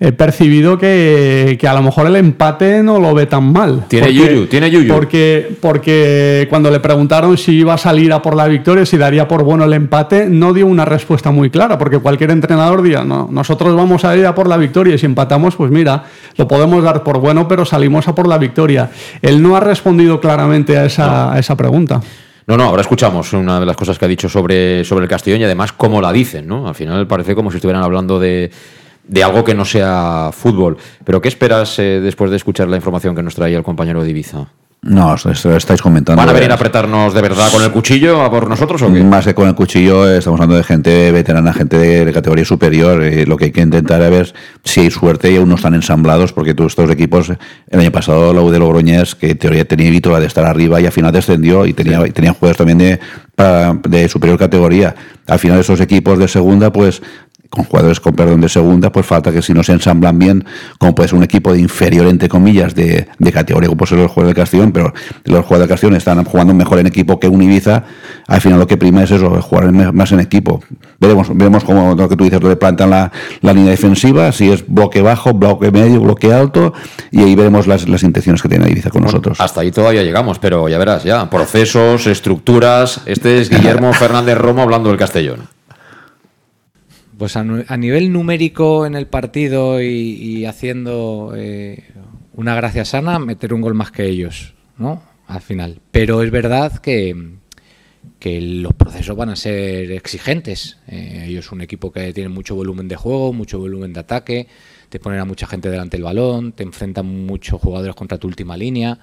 he percibido que, que a lo mejor el empate no lo ve tan mal. Tiene yuyu, tiene yuyu. Porque, porque cuando le preguntaron si iba a salir a por la victoria, si daría por bueno el empate, no dio una respuesta muy clara, porque cualquier entrenador diría, no, nosotros vamos a ir a por la victoria y si empatamos, pues mira, lo podemos dar por bueno, pero salimos a por la victoria. Él no ha respondido claramente a esa, a esa pregunta. No, no, ahora escuchamos una de las cosas que ha dicho sobre, sobre el Castellón y además cómo la dicen, ¿no? Al final parece como si estuvieran hablando de, de algo que no sea fútbol. Pero ¿qué esperas eh, después de escuchar la información que nos traía el compañero de Ibiza? No, esto esto lo estáis comentando. ¿Van a venir a apretarnos de verdad con el cuchillo a por nosotros o qué? Más que con el cuchillo, eh, estamos hablando de gente veterana, gente de, categoría superior. eh, lo que hay que intentar es ver si hay suerte y aún no están ensamblados, porque todos estos equipos, el año pasado la U de Logroñés, que en teoría tenía vítola de estar arriba y al final descendió y tenía, y tenía jugadores también de, de superior categoría. Al final esos equipos de segunda, pues con jugadores con perdón de segunda, pues falta que si no se ensamblan bien, como puede ser un equipo de inferior, entre comillas, de, de categoría, como puede ser los jugadores del Castellón, pero los jugadores del Castellón están jugando mejor en equipo que un Ibiza, al final lo que prima es eso, jugar más en equipo. Veremos, veremos cómo lo que tú dices, donde plantan la, la línea defensiva, si es bloque bajo, bloque medio, bloque alto, y ahí veremos las, las intenciones que tiene Ibiza con nosotros. Hasta ahí todavía llegamos, pero ya verás, ya. Procesos, estructuras. Este es Guillermo Fernández Romo hablando del Castellón. Pues a, a nivel numérico en el partido y, y haciendo eh, una gracia sana, meter un gol más que ellos, ¿no? Al final. Pero es verdad que, que los procesos van a ser exigentes. Eh, ellos son un equipo que tiene mucho volumen de juego, mucho volumen de ataque, te ponen a mucha gente delante del balón, te enfrentan muchos jugadores contra tu última línea.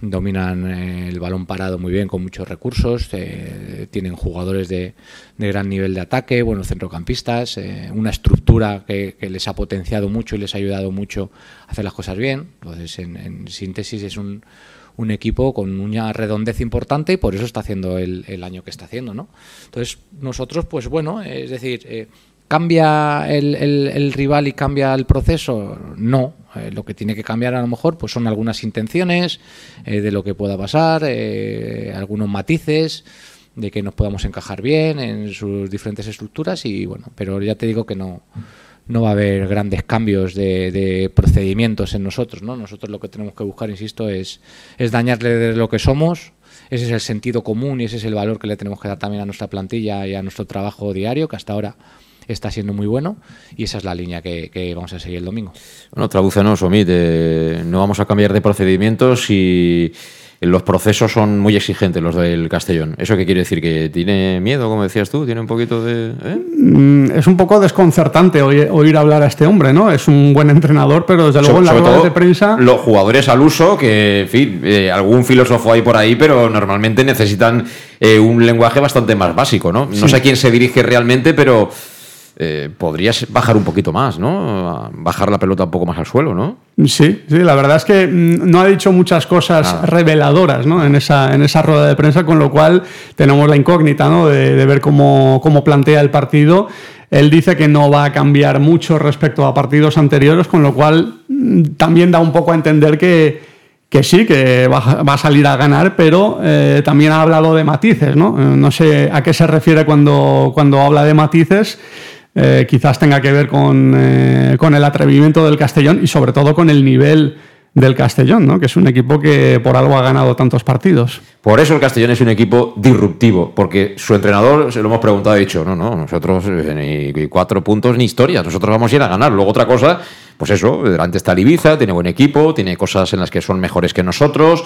Dominan eh, el balón parado muy bien con muchos recursos, eh, tienen jugadores de, de, gran nivel de ataque, buenos centrocampistas, eh, una estructura que, les ha potenciado mucho y les ha ayudado mucho a hacer las cosas bien. Entonces, en, en síntesis, es un, un, equipo con una redondez importante y por eso está haciendo el, el año que está haciendo. ¿no? Entonces, nosotros, pues bueno, es decir ¿Cambia el, rival y cambia el proceso? No. Eh, lo que tiene que cambiar a lo mejor pues son algunas intenciones eh, de lo que pueda pasar, eh, algunos matices de que nos podamos encajar bien en sus diferentes estructuras y bueno, pero ya te digo que no, no va a haber grandes cambios de, de, procedimientos en nosotros, ¿no? Nosotros lo que tenemos que buscar, insisto, es, es dañarle de lo que somos, ese es el sentido común y ese es el valor que le tenemos que dar también a nuestra plantilla y a nuestro trabajo diario, que hasta ahora está siendo muy bueno y esa es la línea que, que vamos a seguir el domingo. Bueno, tradúcenos, Omid, eh, no vamos a cambiar de procedimientos y los procesos son muy exigentes los del Castellón. ¿Eso qué quiere decir? ¿Que tiene miedo, como decías tú? ¿Tiene un poquito de...? ¿eh? Es un poco desconcertante oír, hablar a este hombre, ¿no? Es un buen entrenador, pero desde luego so, en las ruedas de prensa... Los jugadores al uso, que, en fin, eh, algún filósofo hay por ahí, pero normalmente necesitan eh, un lenguaje bastante más básico, ¿no? Sí. No sé a quién se dirige realmente, pero... Eh, podrías bajar un poquito más, ¿no? Bajar la pelota un poco más al suelo, ¿no? Sí, sí, la verdad es que no ha dicho muchas cosas ah. reveladoras ¿no? en, esa, en esa rueda de prensa, con lo cual tenemos la incógnita ¿no? de, de ver cómo, cómo plantea el partido. Él dice que no va a cambiar mucho respecto a partidos anteriores, con lo cual también da un poco a entender que, que sí, que va, va, a salir a ganar, pero eh, también ha hablado de matices, ¿no? No sé a qué se refiere cuando, cuando habla de matices. Eh, quizás tenga que ver con, eh, con, el atrevimiento del Castellón y sobre todo con el nivel del Castellón, ¿no? que es un equipo que por algo ha ganado tantos partidos. Por eso el Castellón es un equipo disruptivo, porque su entrenador, se lo hemos preguntado, ha dicho, no, no, nosotros eh, ni cuatro puntos ni historia, nosotros vamos a ir a ganar. Luego otra cosa, pues eso, delante está el Ibiza, tiene buen equipo, tiene cosas en las que son mejores que nosotros,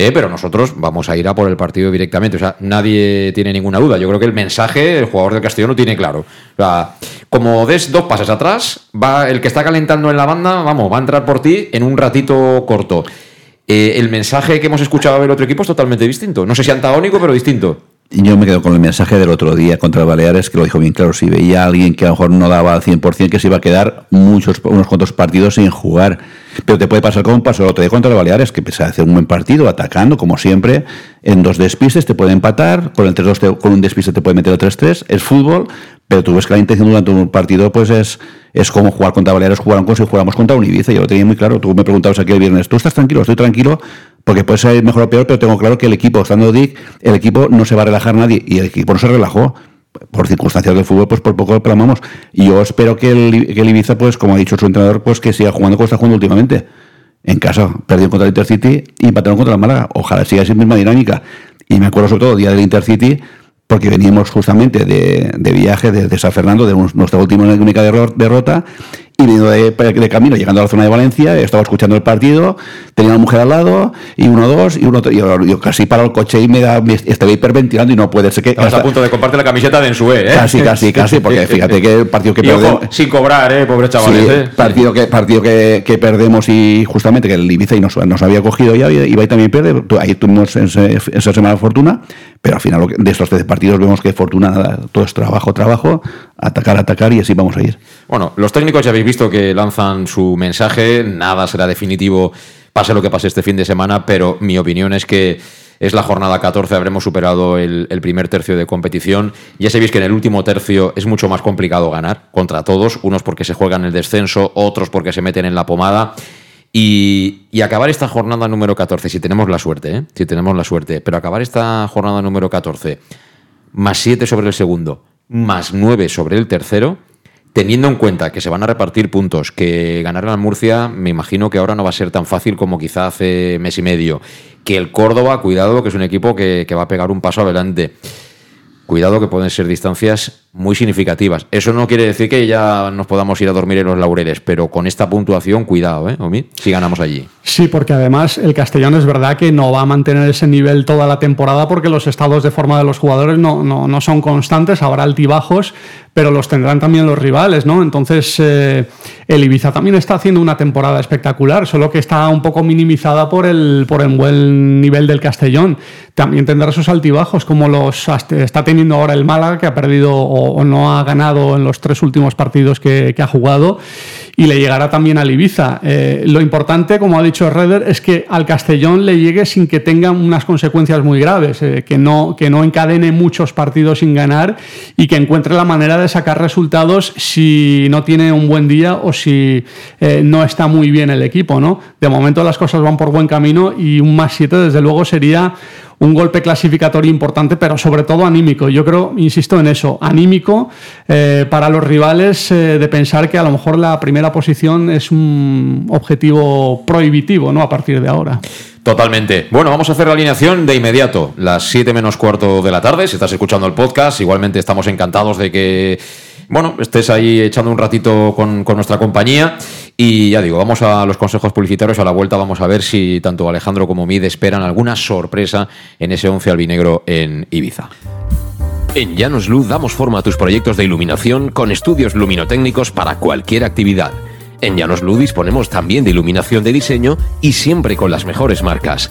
eh, pero nosotros vamos a ir a por el partido directamente. O sea, nadie tiene ninguna duda. Yo creo que el mensaje el jugador del Castellón lo tiene claro. O sea, como des dos pases atrás, va el que está calentando en la banda, vamos, va a entrar por ti en un ratito corto. Eh, el mensaje que hemos escuchado del otro equipo es totalmente distinto. No sé si antagónico, pero distinto. Yo me quedo con el mensaje del otro día contra Baleares, que lo dijo bien claro. Si veía a alguien que a lo mejor no daba al 100%, que se iba a quedar muchos, unos cuantos partidos sin jugar. Pero te puede pasar como pasó el otro día contra Baleares, que pese a hacer un buen partido, atacando, como siempre, en dos despistes te puede empatar, con, el 3 -2 con un despiste te puede meter el 3-3. Es fútbol, pero tú ves que la intención durante un partido pues es, es como jugar contra Baleares, jugaron como si jugáramos contra un Ibiza. Yo lo tenía muy claro. Tú me preguntabas aquí el viernes, ¿tú estás tranquilo? Estoy tranquilo porque puede ser mejor o peor, pero tengo claro que el equipo, estando Dick, el equipo no se va a relajar nadie y el equipo no se relajó. Por circunstancias del fútbol, pues por poco lo clamamos. Y yo espero que el, Ibiza, pues como ha dicho su entrenador, pues que siga jugando como está jugando últimamente. En casa, perdió contra el Intercity y empataron contra el Málaga. Ojalá siga esa misma dinámica. Y me acuerdo sobre todo día del Intercity, porque veníamos justamente de, viaje desde de San Fernando, de nuestra última única derrota, y venido de, de, camino, llegando a la zona de Valencia, estaba escuchando el partido, tenía una mujer al lado, y uno, dos, y uno, y yo, yo casi paro el coche y me, da, me estaba hiperventilando y no puede ser que... Estabas hasta, a punto de comparte la camiseta de Ensue, ¿eh? Casi, casi, casi, porque fíjate que el partido que perdemos... Sin cobrar, ¿eh? Pobres chavales, sí, ¿eh? Partido, que, partido que, que, perdemos y justamente que el Ibiza y nos, nos había cogido ya, y Ibai también pierde, ahí tuvimos esa semana de fortuna, pero al final de estos 13 partidos vemos que fortuna nada, todo es trabajo, trabajo, atacar, atacar y así vamos a ir. Bueno, los técnicos ya habéis visto que lanzan su mensaje, nada será definitivo, pase lo que pase este fin de semana, pero mi opinión es que es la jornada 14, habremos superado el, primer tercio de competición. Ya sabéis que en el último tercio es mucho más complicado ganar contra todos, unos porque se juegan el descenso, otros porque se meten en la pomada. Y, y, acabar esta jornada número 14, si tenemos la suerte, ¿eh? si tenemos la suerte, pero acabar esta jornada número 14, más 7 sobre el segundo, más 9 sobre el tercero, teniendo en cuenta que se van a repartir puntos, que ganar a Murcia me imagino que ahora no va a ser tan fácil como quizá hace mes y medio, que el Córdoba, cuidado, que es un equipo que, que va a pegar un paso adelante. Cuidado que pueden ser distancias muy significativas. Eso no quiere decir que ya nos podamos ir a dormir en los laureles, pero con esta puntuación, cuidado, ¿eh, Omid? Si ganamos allí. Sí, porque además el Castellón es verdad que no va a mantener ese nivel toda la temporada porque los estados de forma de los jugadores no, no, no son constantes, habrá altibajos, pero los tendrán también los rivales, ¿no? Entonces, eh, el Ibiza también está haciendo una temporada espectacular, solo que está un poco minimizada por el, por el buen nivel del Castellón. También tendrá sus altibajos, como los está teniendo ahora el Málaga, que ha perdido o, no ha ganado en los tres últimos partidos que, ha jugado, y le llegará también al Ibiza. Eh, lo importante, como ha dicho Redder, es que al Castellón le llegue sin que tenga unas consecuencias muy graves, eh, que, no, que no encadene muchos partidos sin ganar y que encuentre la manera de sacar resultados si no tiene un buen día o si eh, no está muy bien el equipo. De momento las cosas van por buen camino y un más 7 desde luego sería un golpe clasificatorio importante, pero sobre todo anímico. Yo creo, insisto en eso, anímico eh, para los rivales eh, de pensar que a lo mejor la primera posición es un objetivo prohibitivo ¿no? a partir de ahora. Totalmente. Bueno, vamos a hacer la alineación de inmediato, las 7 menos cuarto de la tarde. Si estás escuchando el podcast, igualmente estamos encantados de que, bueno, estés ahí echando un ratito con, con nuestra compañía. Y ya digo, vamos a los consejos publicitarios. A la vuelta vamos a ver si tanto Alejandro como Mid esperan alguna sorpresa en ese 11 albinegro en Ibiza. En Llanos Luz damos forma a tus proyectos de iluminación con estudios luminotécnicos para cualquier actividad. En Llanos Luz disponemos también de iluminación de diseño y siempre con las mejores marcas.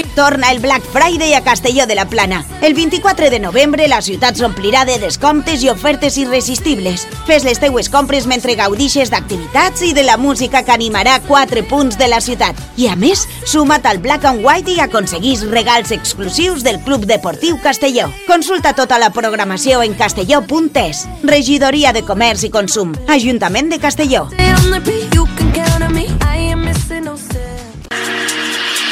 Torna el Black Friday a Castelló de la Plana. El 24 de novembre la ciutat s'omplirà de descomptes i ofertes irresistibles. Fes les teues compres mentre gaudixes d'activitats i de la música que animarà quatre punts de la ciutat. I a més, suma't al Black and White i aconseguís regals exclusius del Club Deportiu Castelló. Consulta tota la programació en castelló.es. Regidoria de Comerç i Consum. Ajuntament de Castelló.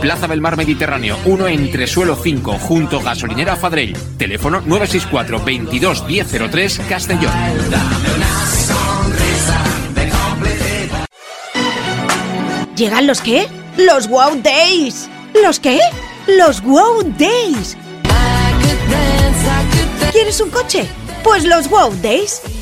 Plaza del Mar Mediterráneo, 1 entre suelo 5, junto gasolinera Fadrell. Teléfono 964 22 1003 Castellón. ¿Llegan los qué? ¡Los Wow Days! ¿Los qué? ¡Los Wow Days! ¿Quieres un coche? Pues los Wow Days.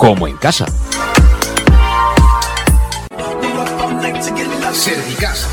como en casa. Servicas,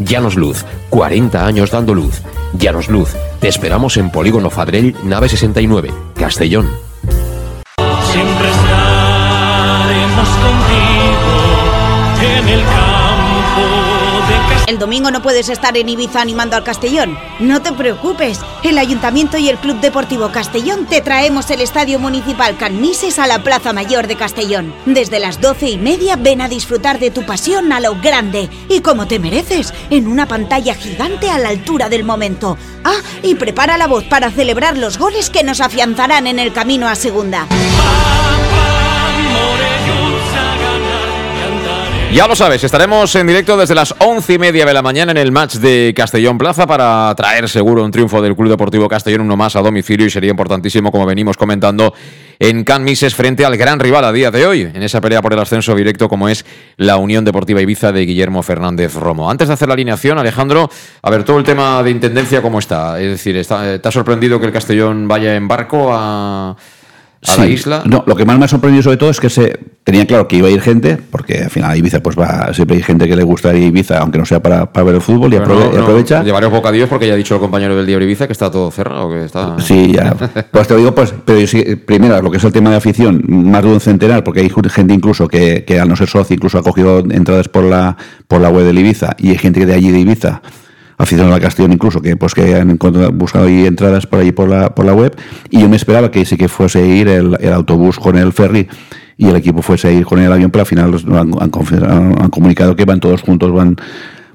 Llanos Luz, 40 años dando luz. Llanos Luz, te esperamos en Polígono Fadrell, nave 69, Castellón. Siempre estaremos contigo ¿El domingo no puedes estar en Ibiza animando al Castellón? No te preocupes. El Ayuntamiento y el Club Deportivo Castellón te traemos el Estadio Municipal Canmises a la Plaza Mayor de Castellón. Desde las doce y media ven a disfrutar de tu pasión a lo grande y como te mereces, en una pantalla gigante a la altura del momento. Ah, y prepara la voz para celebrar los goles que nos afianzarán en el camino a segunda. Ya lo sabes, estaremos en directo desde las once y media de la mañana en el match de Castellón Plaza para traer seguro un triunfo del Club Deportivo Castellón, uno más a domicilio y sería importantísimo, como venimos comentando, en Can Mises frente al gran rival a día de hoy, en esa pelea por el ascenso directo como es la Unión Deportiva Ibiza de Guillermo Fernández Romo. Antes de hacer la alineación, Alejandro, a ver, todo el tema de intendencia, ¿cómo está? Es decir, está, ¿te ha sorprendido que el Castellón vaya en barco a, a la isla? No, lo que más me ha sorprendido sobre todo es que se tenía claro que iba a ir gente, porque al final a Ibiza pues va, siempre hay gente que le gusta ir a Ibiza, aunque no sea para, para ver el fútbol y, aprove- no- no, aprovecha. de bocadillos porque ya ha dicho el compañero del Diario Ibiza que está todo cerrado, que está... Sí, ya. Pues te lo digo, pues, pero yo sí, primero, lo que es el tema de afición, más de un centenar, porque hay gente incluso que, que al no ser socio, incluso ha cogido entradas por la, por la web del Ibiza, y hay gente de allí de Ibiza, aficionado a Castellón incluso, que pues que han buscado ahí entradas por allí por la, por la web, y yo me esperaba que sí que fuese a ir el, autobús con el ferry, y el equipo fuese a ir con el avión, pero al final han, han- han comunicado que van todos juntos, van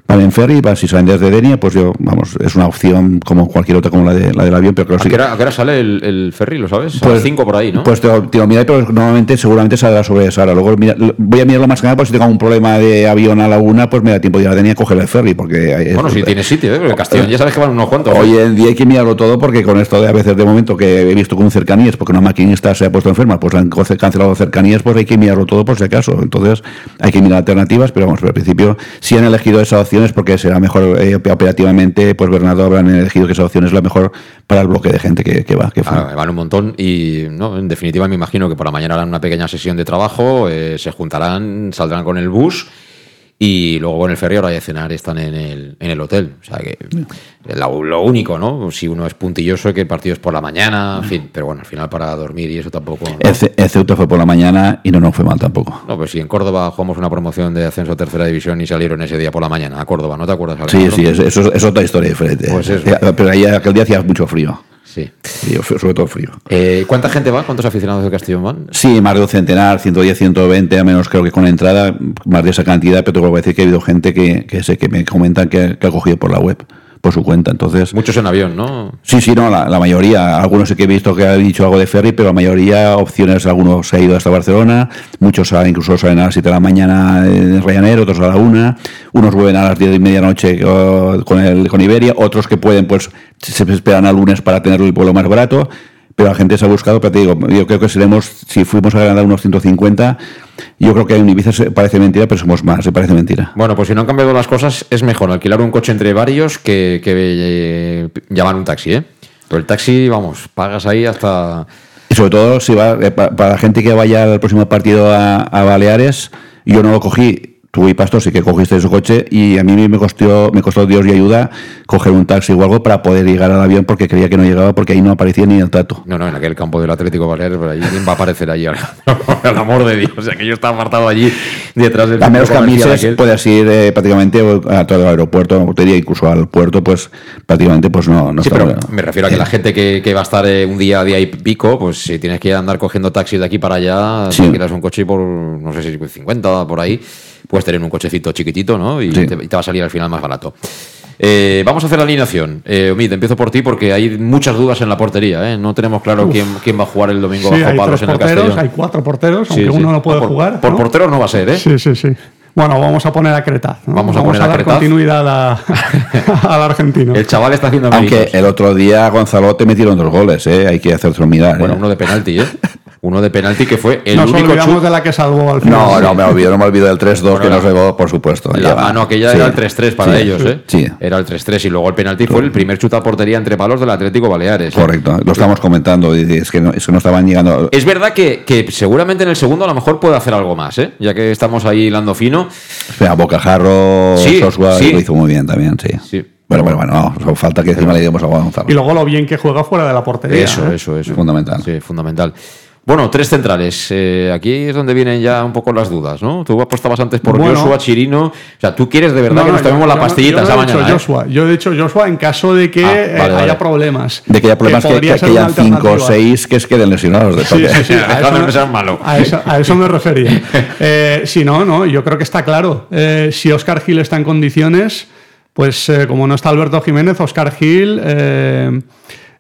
van en ferry, si salen desde Denia, pues yo, vamos, es una opción como cualquier otra, como la, de, la del avión, pero creo ¿A sí a qué hora sale el, el ferry, lo sabes? a Pues- las 5 por ahí, ¿no? Pues te lo, te lo miraré, pero normalmente seguramente saldrá sobre esa hora. Luego mira- voy a mirarlo más que nada, por si tengo un problema de avión a la una, pues me da tiempo de ir a Denia a coger el ferry, porque... hay- bueno, si tienes sitio, ¿eh? Porque Castellón ya sabes que van unos cuantos. ¿eh? Hoy en día hay que mirarlo todo porque con esto de a veces de momento que he visto con cercanías, porque una maquinista se ha puesto enferma, pues han cancelado cercanías, pues hay que mirarlo todo por si acaso. Entonces hay que mirar alternativas, pero vamos, pero al principio si han elegido esa opción porque será mejor eh, operativamente, pues Bernardo habrán elegido que esa opción es la mejor para el bloque de gente que, que va. Que. Ah, van un montón y no, en definitiva me imagino que por la mañana harán una pequeña sesión de trabajo, eh, se juntarán, saldrán con el bus y luego con el ferry ahora de cenar están en el, en el hotel. O sea que lo, lo único, ¿no? Si uno es puntilloso que el partido es por la mañana, en fin, pero bueno, al final para dormir y eso tampoco... ¿no? El, Ce- el Ceuta fue por la mañana y no nos fue mal tampoco. No, pues si en Córdoba jugamos una promoción de ascenso a tercera división y salieron ese día por la mañana a Córdoba, ¿no te acuerdas? Sí, Alejandro? sí, es- eso es, es otra historia diferente. Pues eso. Ya, Pero ahí aquel día hacía mucho frío. Sí. Frío, sobre todo frío. Eh, ¿Cuánta gente va? ¿Cuántos aficionados del Castellón van? Sí, más de un centenar, 110, 120, a menos creo que con la entrada, más de esa cantidad, pero te vuelvo a decir que ha habido gente que, que sé que me comentan que, que ha cogido por la web, por su cuenta. Entonces, Muchos en avión, ¿no? Sí, sí, no, la, la mayoría. Algunos sí que he visto que ha dicho algo de ferry, pero la mayoría opciones, algunos se ha ido hasta Barcelona, muchos incluso salen a las 7 de la mañana en Ryanair, otros a la 1, unos vuelven a las 10 y media noche eh, con, el, con Iberia, otros que pueden, pues se esperan al lunes para tener el vuelo más barato. Pero la gente se ha buscado, pero te digo, yo creo que seremos, si fuimos a ganar unos 150, yo creo que en Ibiza se- parece mentira, pero somos más, se parece mentira. Bueno, pues si no han cambiado las cosas, es mejor alquilar un coche entre varios que, que eh, llamar un taxi, ¿eh? Pero el taxi, vamos, pagas ahí hasta... Y sobre todo, si va, eh, pa- para la gente que vaya al próximo partido a, a Baleares, yo no lo cogí. Tú y Pastor sí que cogiste su coche y a mí me costó, me costó Dios y ayuda coger un taxi o algo para poder llegar al avión porque creía que no llegaba porque ahí no aparecía ni el tato. No, no, en aquel campo del Atlético Baleares, por ahí, ¿quién va a aparecer allí? Por el amor de Dios, o sea, que yo estaba apartado allí detrás del A menos camisas aquel. puedes ir eh, prácticamente a todo el aeropuerto, te diría incluso al puerto, pues prácticamente pues no, no Sí, pero me refiero a que la gente que, que va a estar eh, un día, día y pico, pues si tienes que andar cogiendo taxis de aquí para allá, Sí. si alquilas un coche por, no sé si 50 por ahí, puedes tener un cochecito chiquitito, ¿no? Y, Sí. te, y te va a salir al final más barato. Eh, vamos a hacer la alineación. Eh, Omid, empiezo por ti porque hay muchas dudas en la portería. ¿eh? No tenemos claro Uf. quién, quién va a jugar el domingo Sí, bajo hay palos tres en el porteros, Castellón. hay cuatro porteros, aunque sí. uno no puede Ah, por, jugar. Por ¿no? portero no va a ser, ¿eh? Sí, sí, sí. Bueno, vamos a poner a Cretaz. ¿no? Vamos a poner a dar Cretaz. continuidad a- al argentino. El chaval está haciendo Aunque méritos. el otro día Gonzalo te metieron dos goles, ¿eh? hay que hacerlo mirar. Bueno, ¿eh? uno de penalti, ¿eh? Uno de penalti que fue el Nos único olvidamos chut- de la que salvó al final. No, no me olvido, no me olvido del 3-2 que nos llevó, por supuesto. La Lleva- mano aquella sí. era el 3-3 para Sí, ellos, ¿eh? Sí, Era el 3-3 y luego el penalti fue el primer chute a portería entre palos del Atlético Baleares. ¿eh? correcto. Lo estamos comentando, es que no, es que no estaban llegando. Es verdad que, que seguramente en el segundo a lo mejor puede hacer algo más, ¿eh? Ya que estamos ahí hilando fino. Espera, Bocajarro, Sí, Sosua sí. lo hizo muy bien también, sí. Sí. Bueno, bueno, bueno, no, falta que encima le digamos a Gonzalo. Y luego lo bien que juega fuera de la portería. Eso, ¿eh? eso, eso. Fundamental. Sí, fundamental. Bueno, tres centrales. Eh, aquí es donde vienen ya un poco las dudas, ¿no? Tú apostabas antes por Bueno. Joshua, Chirino. O sea, tú quieres de verdad No, que no, nos tomemos yo- la yo pastillita yo no esa he dicho mañana, ¿eh? Joshua. Yo he dicho Joshua en caso de que Ah, eh, vale, vale. haya problemas. De que haya problemas que, que hayan 5 o. 6 que es queden lesionados de Sí, toque. sí, sí, a eso, seas malo. a eso- a eso me refería. Eh, si no, no, yo creo que está claro. Eh, si Oscar Gil está en condiciones, pues eh, como no está Alberto Jiménez, Oscar Gil, eh,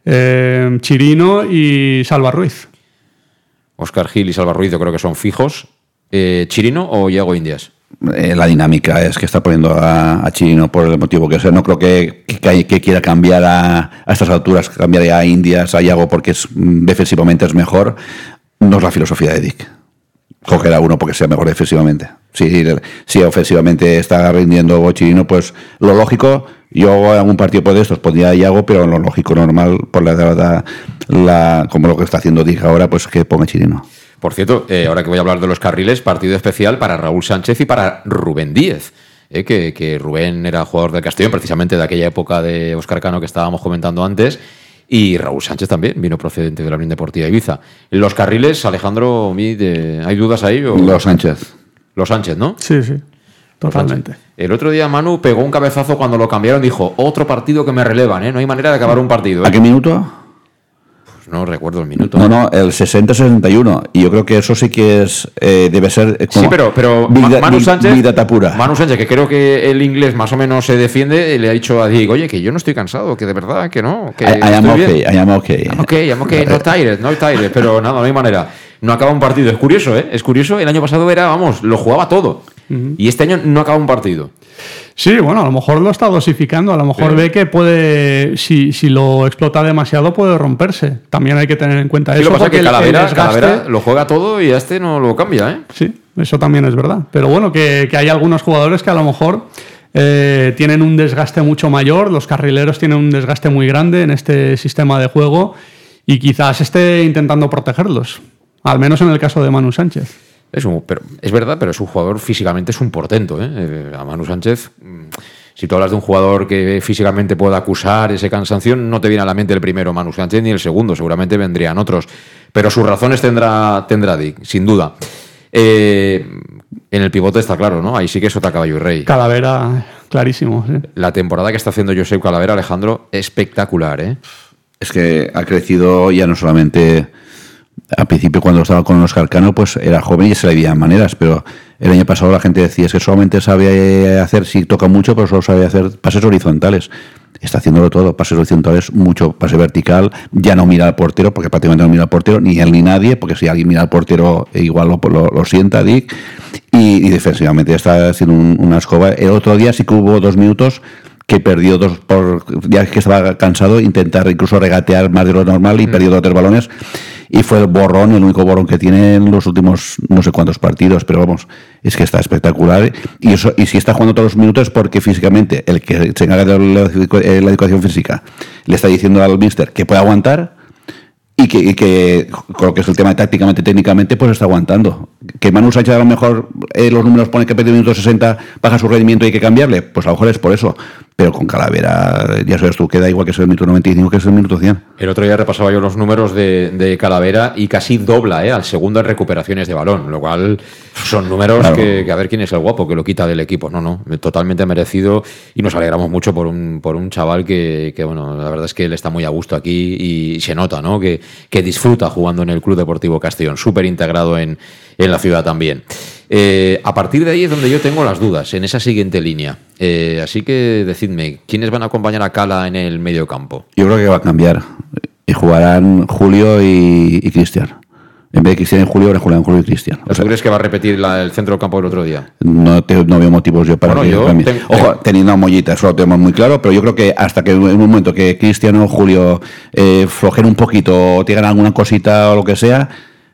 eh, Chirino y Salva Ruiz. Oscar Gil y Salva Ruiz yo creo que son fijos. Eh, ¿Chirino o Iago Indias? Eh, la dinámica es que está poniendo a, Chirino por el motivo que sea. No creo que, que, quiera cambiar a, a estas alturas, cambiar a Indias, a Iago, porque es, defensivamente es mejor. No es la filosofía de Dick. Coger a uno porque sea mejor defensivamente. Si, si ofensivamente está rindiendo Chirino, pues lo lógico, yo en algún partido de estos pondría a Iago, pero lo lógico, normal, por la, la, la- como lo que está haciendo Dick ahora, pues que ponga Chirino. Por cierto, eh, ahora que voy a hablar de los carriles, partido especial para Raúl Sánchez y para Rubén Díez. eh, que, que Rubén era jugador del Castellón, precisamente de aquella época de Oscar Cano que estábamos comentando antes. Y Raúl Sánchez también vino procedente de la Unión Deportiva Ibiza. Los carriles, Alejandro, eh, ¿hay dudas ahí? O... Los Sánchez. Los Sánchez, ¿no? Sí, sí, totalmente. El otro día Manu pegó un cabezazo cuando lo cambiaron. Dijo, otro partido que me relevan, ¿eh? No hay manera de acabar un partido. ¿eh? ¿A qué minuto? Pues no recuerdo el minuto. No, no, el 60-61. Y yo creo que eso sí que es eh, debe ser. eh, Sí, como pero, pero da- Manu Sánchez. big data pura. Manu Sánchez, que creo que el inglés más o menos se defiende, le ha dicho a Diego, oye, que yo no estoy cansado, que de verdad, que no. Que I, I am okay, bien". I am okay. I'm okay, I'm okay, no tired, no tired, pero nada, no hay manera. No acaba un partido. Es curioso, ¿eh? Es curioso. El año pasado era, vamos, lo jugaba todo. Y este año no acaba un partido. Sí, bueno, a lo mejor lo está dosificando, a lo mejor Sí. ve que puede, si, si lo explota demasiado, puede romperse. También hay que tener en cuenta Sí, eso. lo que pasa que el- el Calavera, desgaste- Calavera lo juega todo y a este no lo cambia, ¿eh? Sí, eso también es verdad. Pero bueno, que, que hay algunos jugadores que a lo mejor eh, tienen un desgaste mucho mayor, los carrileros tienen un desgaste muy grande en este sistema de juego y quizás esté intentando protegerlos, al menos en el caso de Manu Sánchez. Es, un- pero, es verdad, pero es un jugador físicamente, es un portento. ¿eh? Eh, A Manu Sánchez, mm, si tú hablas de un jugador que físicamente pueda acusar ese cansancio, no te viene a la mente el primero Manu Sánchez ni el segundo, seguramente vendrían otros. Pero sus razones tendrá, tendrá Dick, sin duda. Eh, en el pivote está claro, ¿no? Ahí sí que es otra caballo y rey. Calavera, clarísimo. sí. La temporada que está haciendo Josep Calavera, Alejandro, espectacular, ¿eh? Es que ha crecido ya no solamente al principio cuando estaba con Oscar Cano, pues era joven y se le veían maneras, pero el año pasado la gente decía es que solamente sabe hacer, si toca mucho, pero solo sabe hacer pases horizontales. Está haciéndolo todo, pases horizontales, mucho pase vertical, ya no mira al portero, porque prácticamente no mira al portero, ni él ni nadie, porque si alguien mira al portero, eh, igual lo, lo- lo sienta Dick, y, y defensivamente está haciendo un- una escoba. El otro día sí que hubo dos minutos que perdió dos por ya que estaba cansado intentar incluso regatear más de lo normal y perdió dos o tres balones y fue el borrón el único borrón que tiene en los últimos no sé cuántos partidos pero vamos es que está espectacular y eso y si está jugando todos los minutos porque físicamente el que se encarga de la, la educación física le está diciendo al mister que puede aguantar y que, y que con lo que es el tema de tácticamente, técnicamente, pues está aguantando. Que Manu Sánchez a lo mejor eh, los números pone que perdió minuto 60, baja su rendimiento y hay que cambiarle, pues a lo mejor es por eso. Pero con Calavera, ya sabes tú, queda igual que es el minuto 95 que es el minuto 100. El otro día repasaba yo los números de, de Calavera y casi dobla ¿eh? al segundo en recuperaciones de balón, lo cual son números Claro. que, que a ver quién es el guapo que lo quita del equipo. No, no, totalmente merecido y nos alegramos mucho por un, por un chaval que, que, bueno, la verdad es que él está muy a gusto aquí y se nota, ¿no? Que, que disfruta jugando en el Club Deportivo Castellón, súper integrado en, en la ciudad también. Eh, a partir de ahí es donde yo tengo las dudas, en esa siguiente línea. Eh, así que decidme, ¿quiénes van a acompañar a Cala en el medio campo? Yo creo que va a cambiar. Y jugarán Julio y, y Cristian. En vez de Cristian y Julio, ahora jugarán Julio y Cristian. ¿Tú sea, crees que va a repetir la- el centro del campo del otro día? no, te- no veo motivos yo para Bueno, que yo cambie. ten- Ojo, teniendo a Mollita, eso lo tenemos muy claro, pero yo creo que hasta que en un momento que Cristian o Julio eh, flojen un poquito o tengan alguna cosita o lo que sea,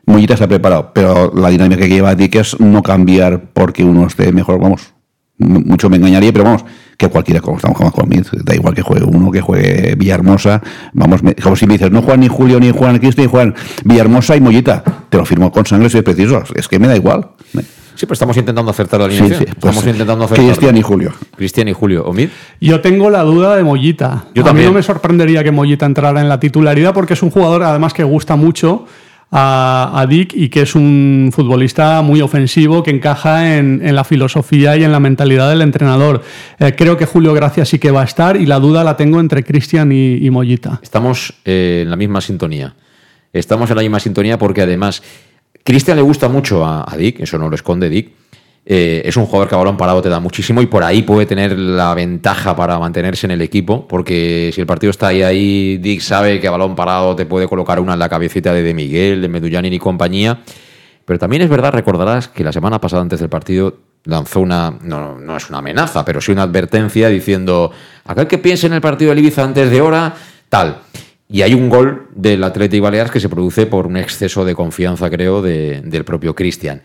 Mollita está preparado. Pero la dinámica que lleva Dick es no cambiar porque uno esté mejor, vamos. Mucho me engañaría, pero vamos, que cualquiera, como estamos jugando con Mid, da igual que juegue uno, que juegue Villahermosa, vamos, me- como si me dices, no juegan ni Julio, ni juegan Cristian, ni juegan Villahermosa y Mollita, te lo firmo con sangre si es preciso, es que me da igual. Sí, pero estamos intentando acertar la Sí, alineación. sí, pues, estamos intentando acertar. Cristian y Julio. Cristian y Julio. ¿Omid? Yo tengo la duda de Mollita. Yo a también. mí no me sorprendería que Mollita entrara en la titularidad porque es un jugador además que gusta mucho a, Dick y que es un futbolista muy ofensivo que encaja en, la filosofía y en la mentalidad del entrenador. Eh, creo que Julio Gracia sí que va a estar y la duda la tengo entre Cristian y, Mollita. Estamos eh, en la misma sintonía. Estamos en la misma sintonía porque además Cristian le gusta mucho a Dick, eso no lo esconde Dick. Eh, es un jugador que a balón parado te da muchísimo y por ahí puede tener la ventaja para mantenerse en el equipo, porque si el partido está ahí, ahí Dick sabe que a balón parado te puede colocar una en la cabecita de De Miguel, de Medullanin y compañía. Pero también es verdad, recordarás que la semana pasada antes del partido lanzó una, no, no es una amenaza, pero sí una advertencia diciendo, aquel que piense en el partido del Ibiza antes de hora, tal. Y hay un gol del Atlético Baleares que se produce por un exceso de confianza, creo, de- del propio Cristian.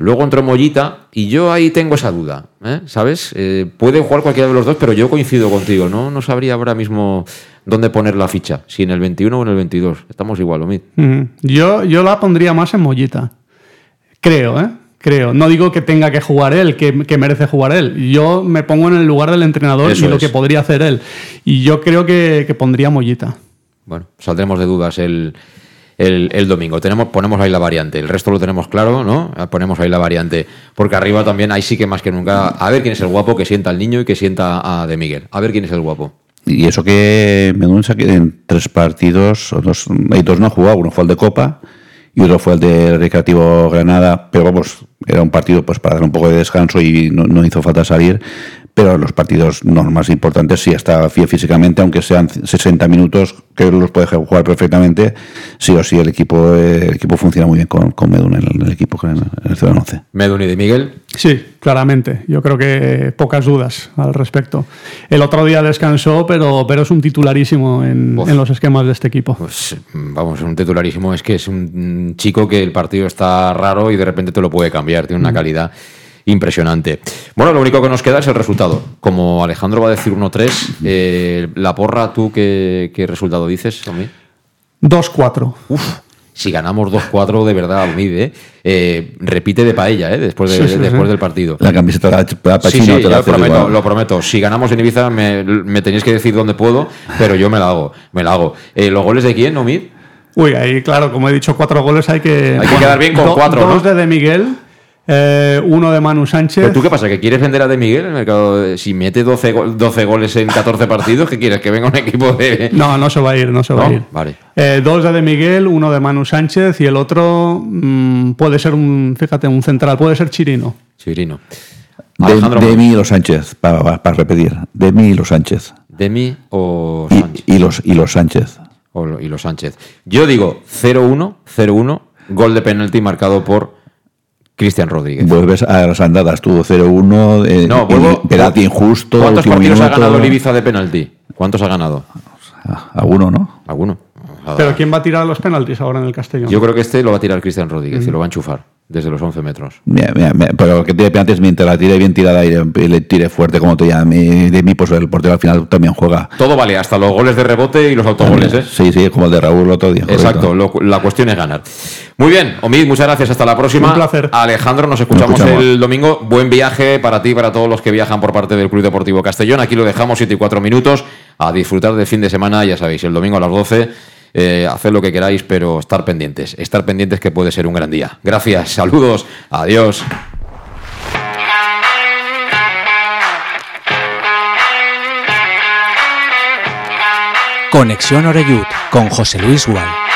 Luego entró Mollita y yo ahí tengo esa duda, ¿eh? ¿sabes? Eh, puede jugar cualquiera de los dos, pero yo coincido contigo, ¿no? No sabría ahora mismo dónde poner la ficha, si en el 21 o en el 22. Estamos igual, Omid. Yo, yo la pondría más en Mollita. Creo, ¿eh? Creo. No digo que tenga que jugar él, que, que merece jugar él. Yo me pongo en el lugar del entrenador Eso y lo que podría hacer él. Y yo creo que, que pondría Mollita. Bueno, saldremos de dudas el, el, domingo. Tenemos, ponemos ahí la variante. El resto lo tenemos claro, ¿no? Ponemos ahí la variante. Porque arriba también, ahí sí que más que nunca. A ver quién es el guapo que sienta al niño y que sienta a De Miguel. A ver quién es el guapo. Y eso que Medusa que en tres partidos, dos, hay dos no ha jugado, uno fue el de Copa y otro fue el de Recreativo Granada, pero vamos, era un partido pues para dar un poco de descanso y no, no hizo falta salir, pero los partidos no más importantes sí está fí- físicamente, aunque sean 60 minutos, que los puede jugar perfectamente, sí o sí el equipo eh, el equipo funciona muy bien con, con Medun en el, el equipo en el, en el Ciudad 11. Medun y De Miguel. Sí, claramente. Yo creo que pocas dudas al respecto. El otro día descansó, pero, pero es un titularísimo en, en los esquemas de este equipo. Pues vamos, un titularísimo. Es que es un chico que el partido está raro y de repente te lo puede cambiar. Tiene una calidad impresionante. Bueno, lo único que nos queda es el resultado. Como Alejandro va a decir 1-3, eh, la porra, ¿tú qué, qué resultado dices, Omid? 2-4. Uf, si ganamos 2-4, de verdad, Omid, ¿eh? Eh, repite de paella, ¿eh? Después, de- Sí, sí, después sí. del partido. La camiseta de la Sí, Pachino sí, te la lo prometo, igual. lo prometo. Si ganamos en Ibiza me, me tenéis que decir dónde puedo, pero yo me la hago, me la hago. Eh, ¿Los goles de quién, Omid? Uy, ahí, claro, como he dicho, cuatro goles hay que. Hay que quedar bien con cuatro, Dos ¿no? de De Miguel, eh, uno de Manu Sánchez. ¿Pero tú qué pasa? ¿Que quieres vender a De Miguel en el mercado? de- Si mete 12, go- 12 goles en 14 partidos, ¿qué quieres? ¿Que venga un equipo de...? No, no se va a ir, no se va ¿No? a ir. Vale. Eh, dos de De Miguel, uno de Manu Sánchez y el otro mm, puede ser un, fíjate, un central, puede ser Chirino. Chirino. De, Alejandro de mí y los Sánchez, para, para repetir. De mí y los Sánchez. ¿Demi o Y, Sánchez? y los, y los Sánchez. O lo- y los Sánchez. Yo digo 0-1, 0-1, gol de penalti marcado por Cristian Rodríguez. Vuelves a las andadas, tú 0-1, eh, No, vuelvo- penalti injusto. ¿Cuántos partidos ha ganado el Ibiza de penalti? ¿Cuántos ha ganado? Alguno, ¿no? Pero ¿quién va a tirar los penaltis ahora en el Castellón? Yo creo que este lo va a tirar Cristian Rodríguez y lo va a enchufar desde los 11 metros. Mira, mira, mira, pero el que tire penaltis mientras la tire bien tirada y le, y le tire fuerte como tú ya de mí, pues el portero al final también juega. Todo vale, hasta los goles de rebote y los autogoles, ¿eh? Sí, sí, como el de Raúl el otro día. Exacto, lo- la cuestión es ganar. Muy bien, Omid, muchas gracias. Hasta la próxima. Un placer. Alejandro, nos escuchamos, escuchamos. el domingo. Buen viaje para ti y para todos los que viajan por parte del Club Deportivo Castellón. Aquí lo dejamos 7 y 4 minutos. A disfrutar del fin de semana, ya sabéis, el domingo a las 12. Eh, haced lo que queráis, pero estar pendientes. Estar pendientes que puede ser un gran día. Gracias, saludos, adiós. Conexión Oreyud con José Luis Gual.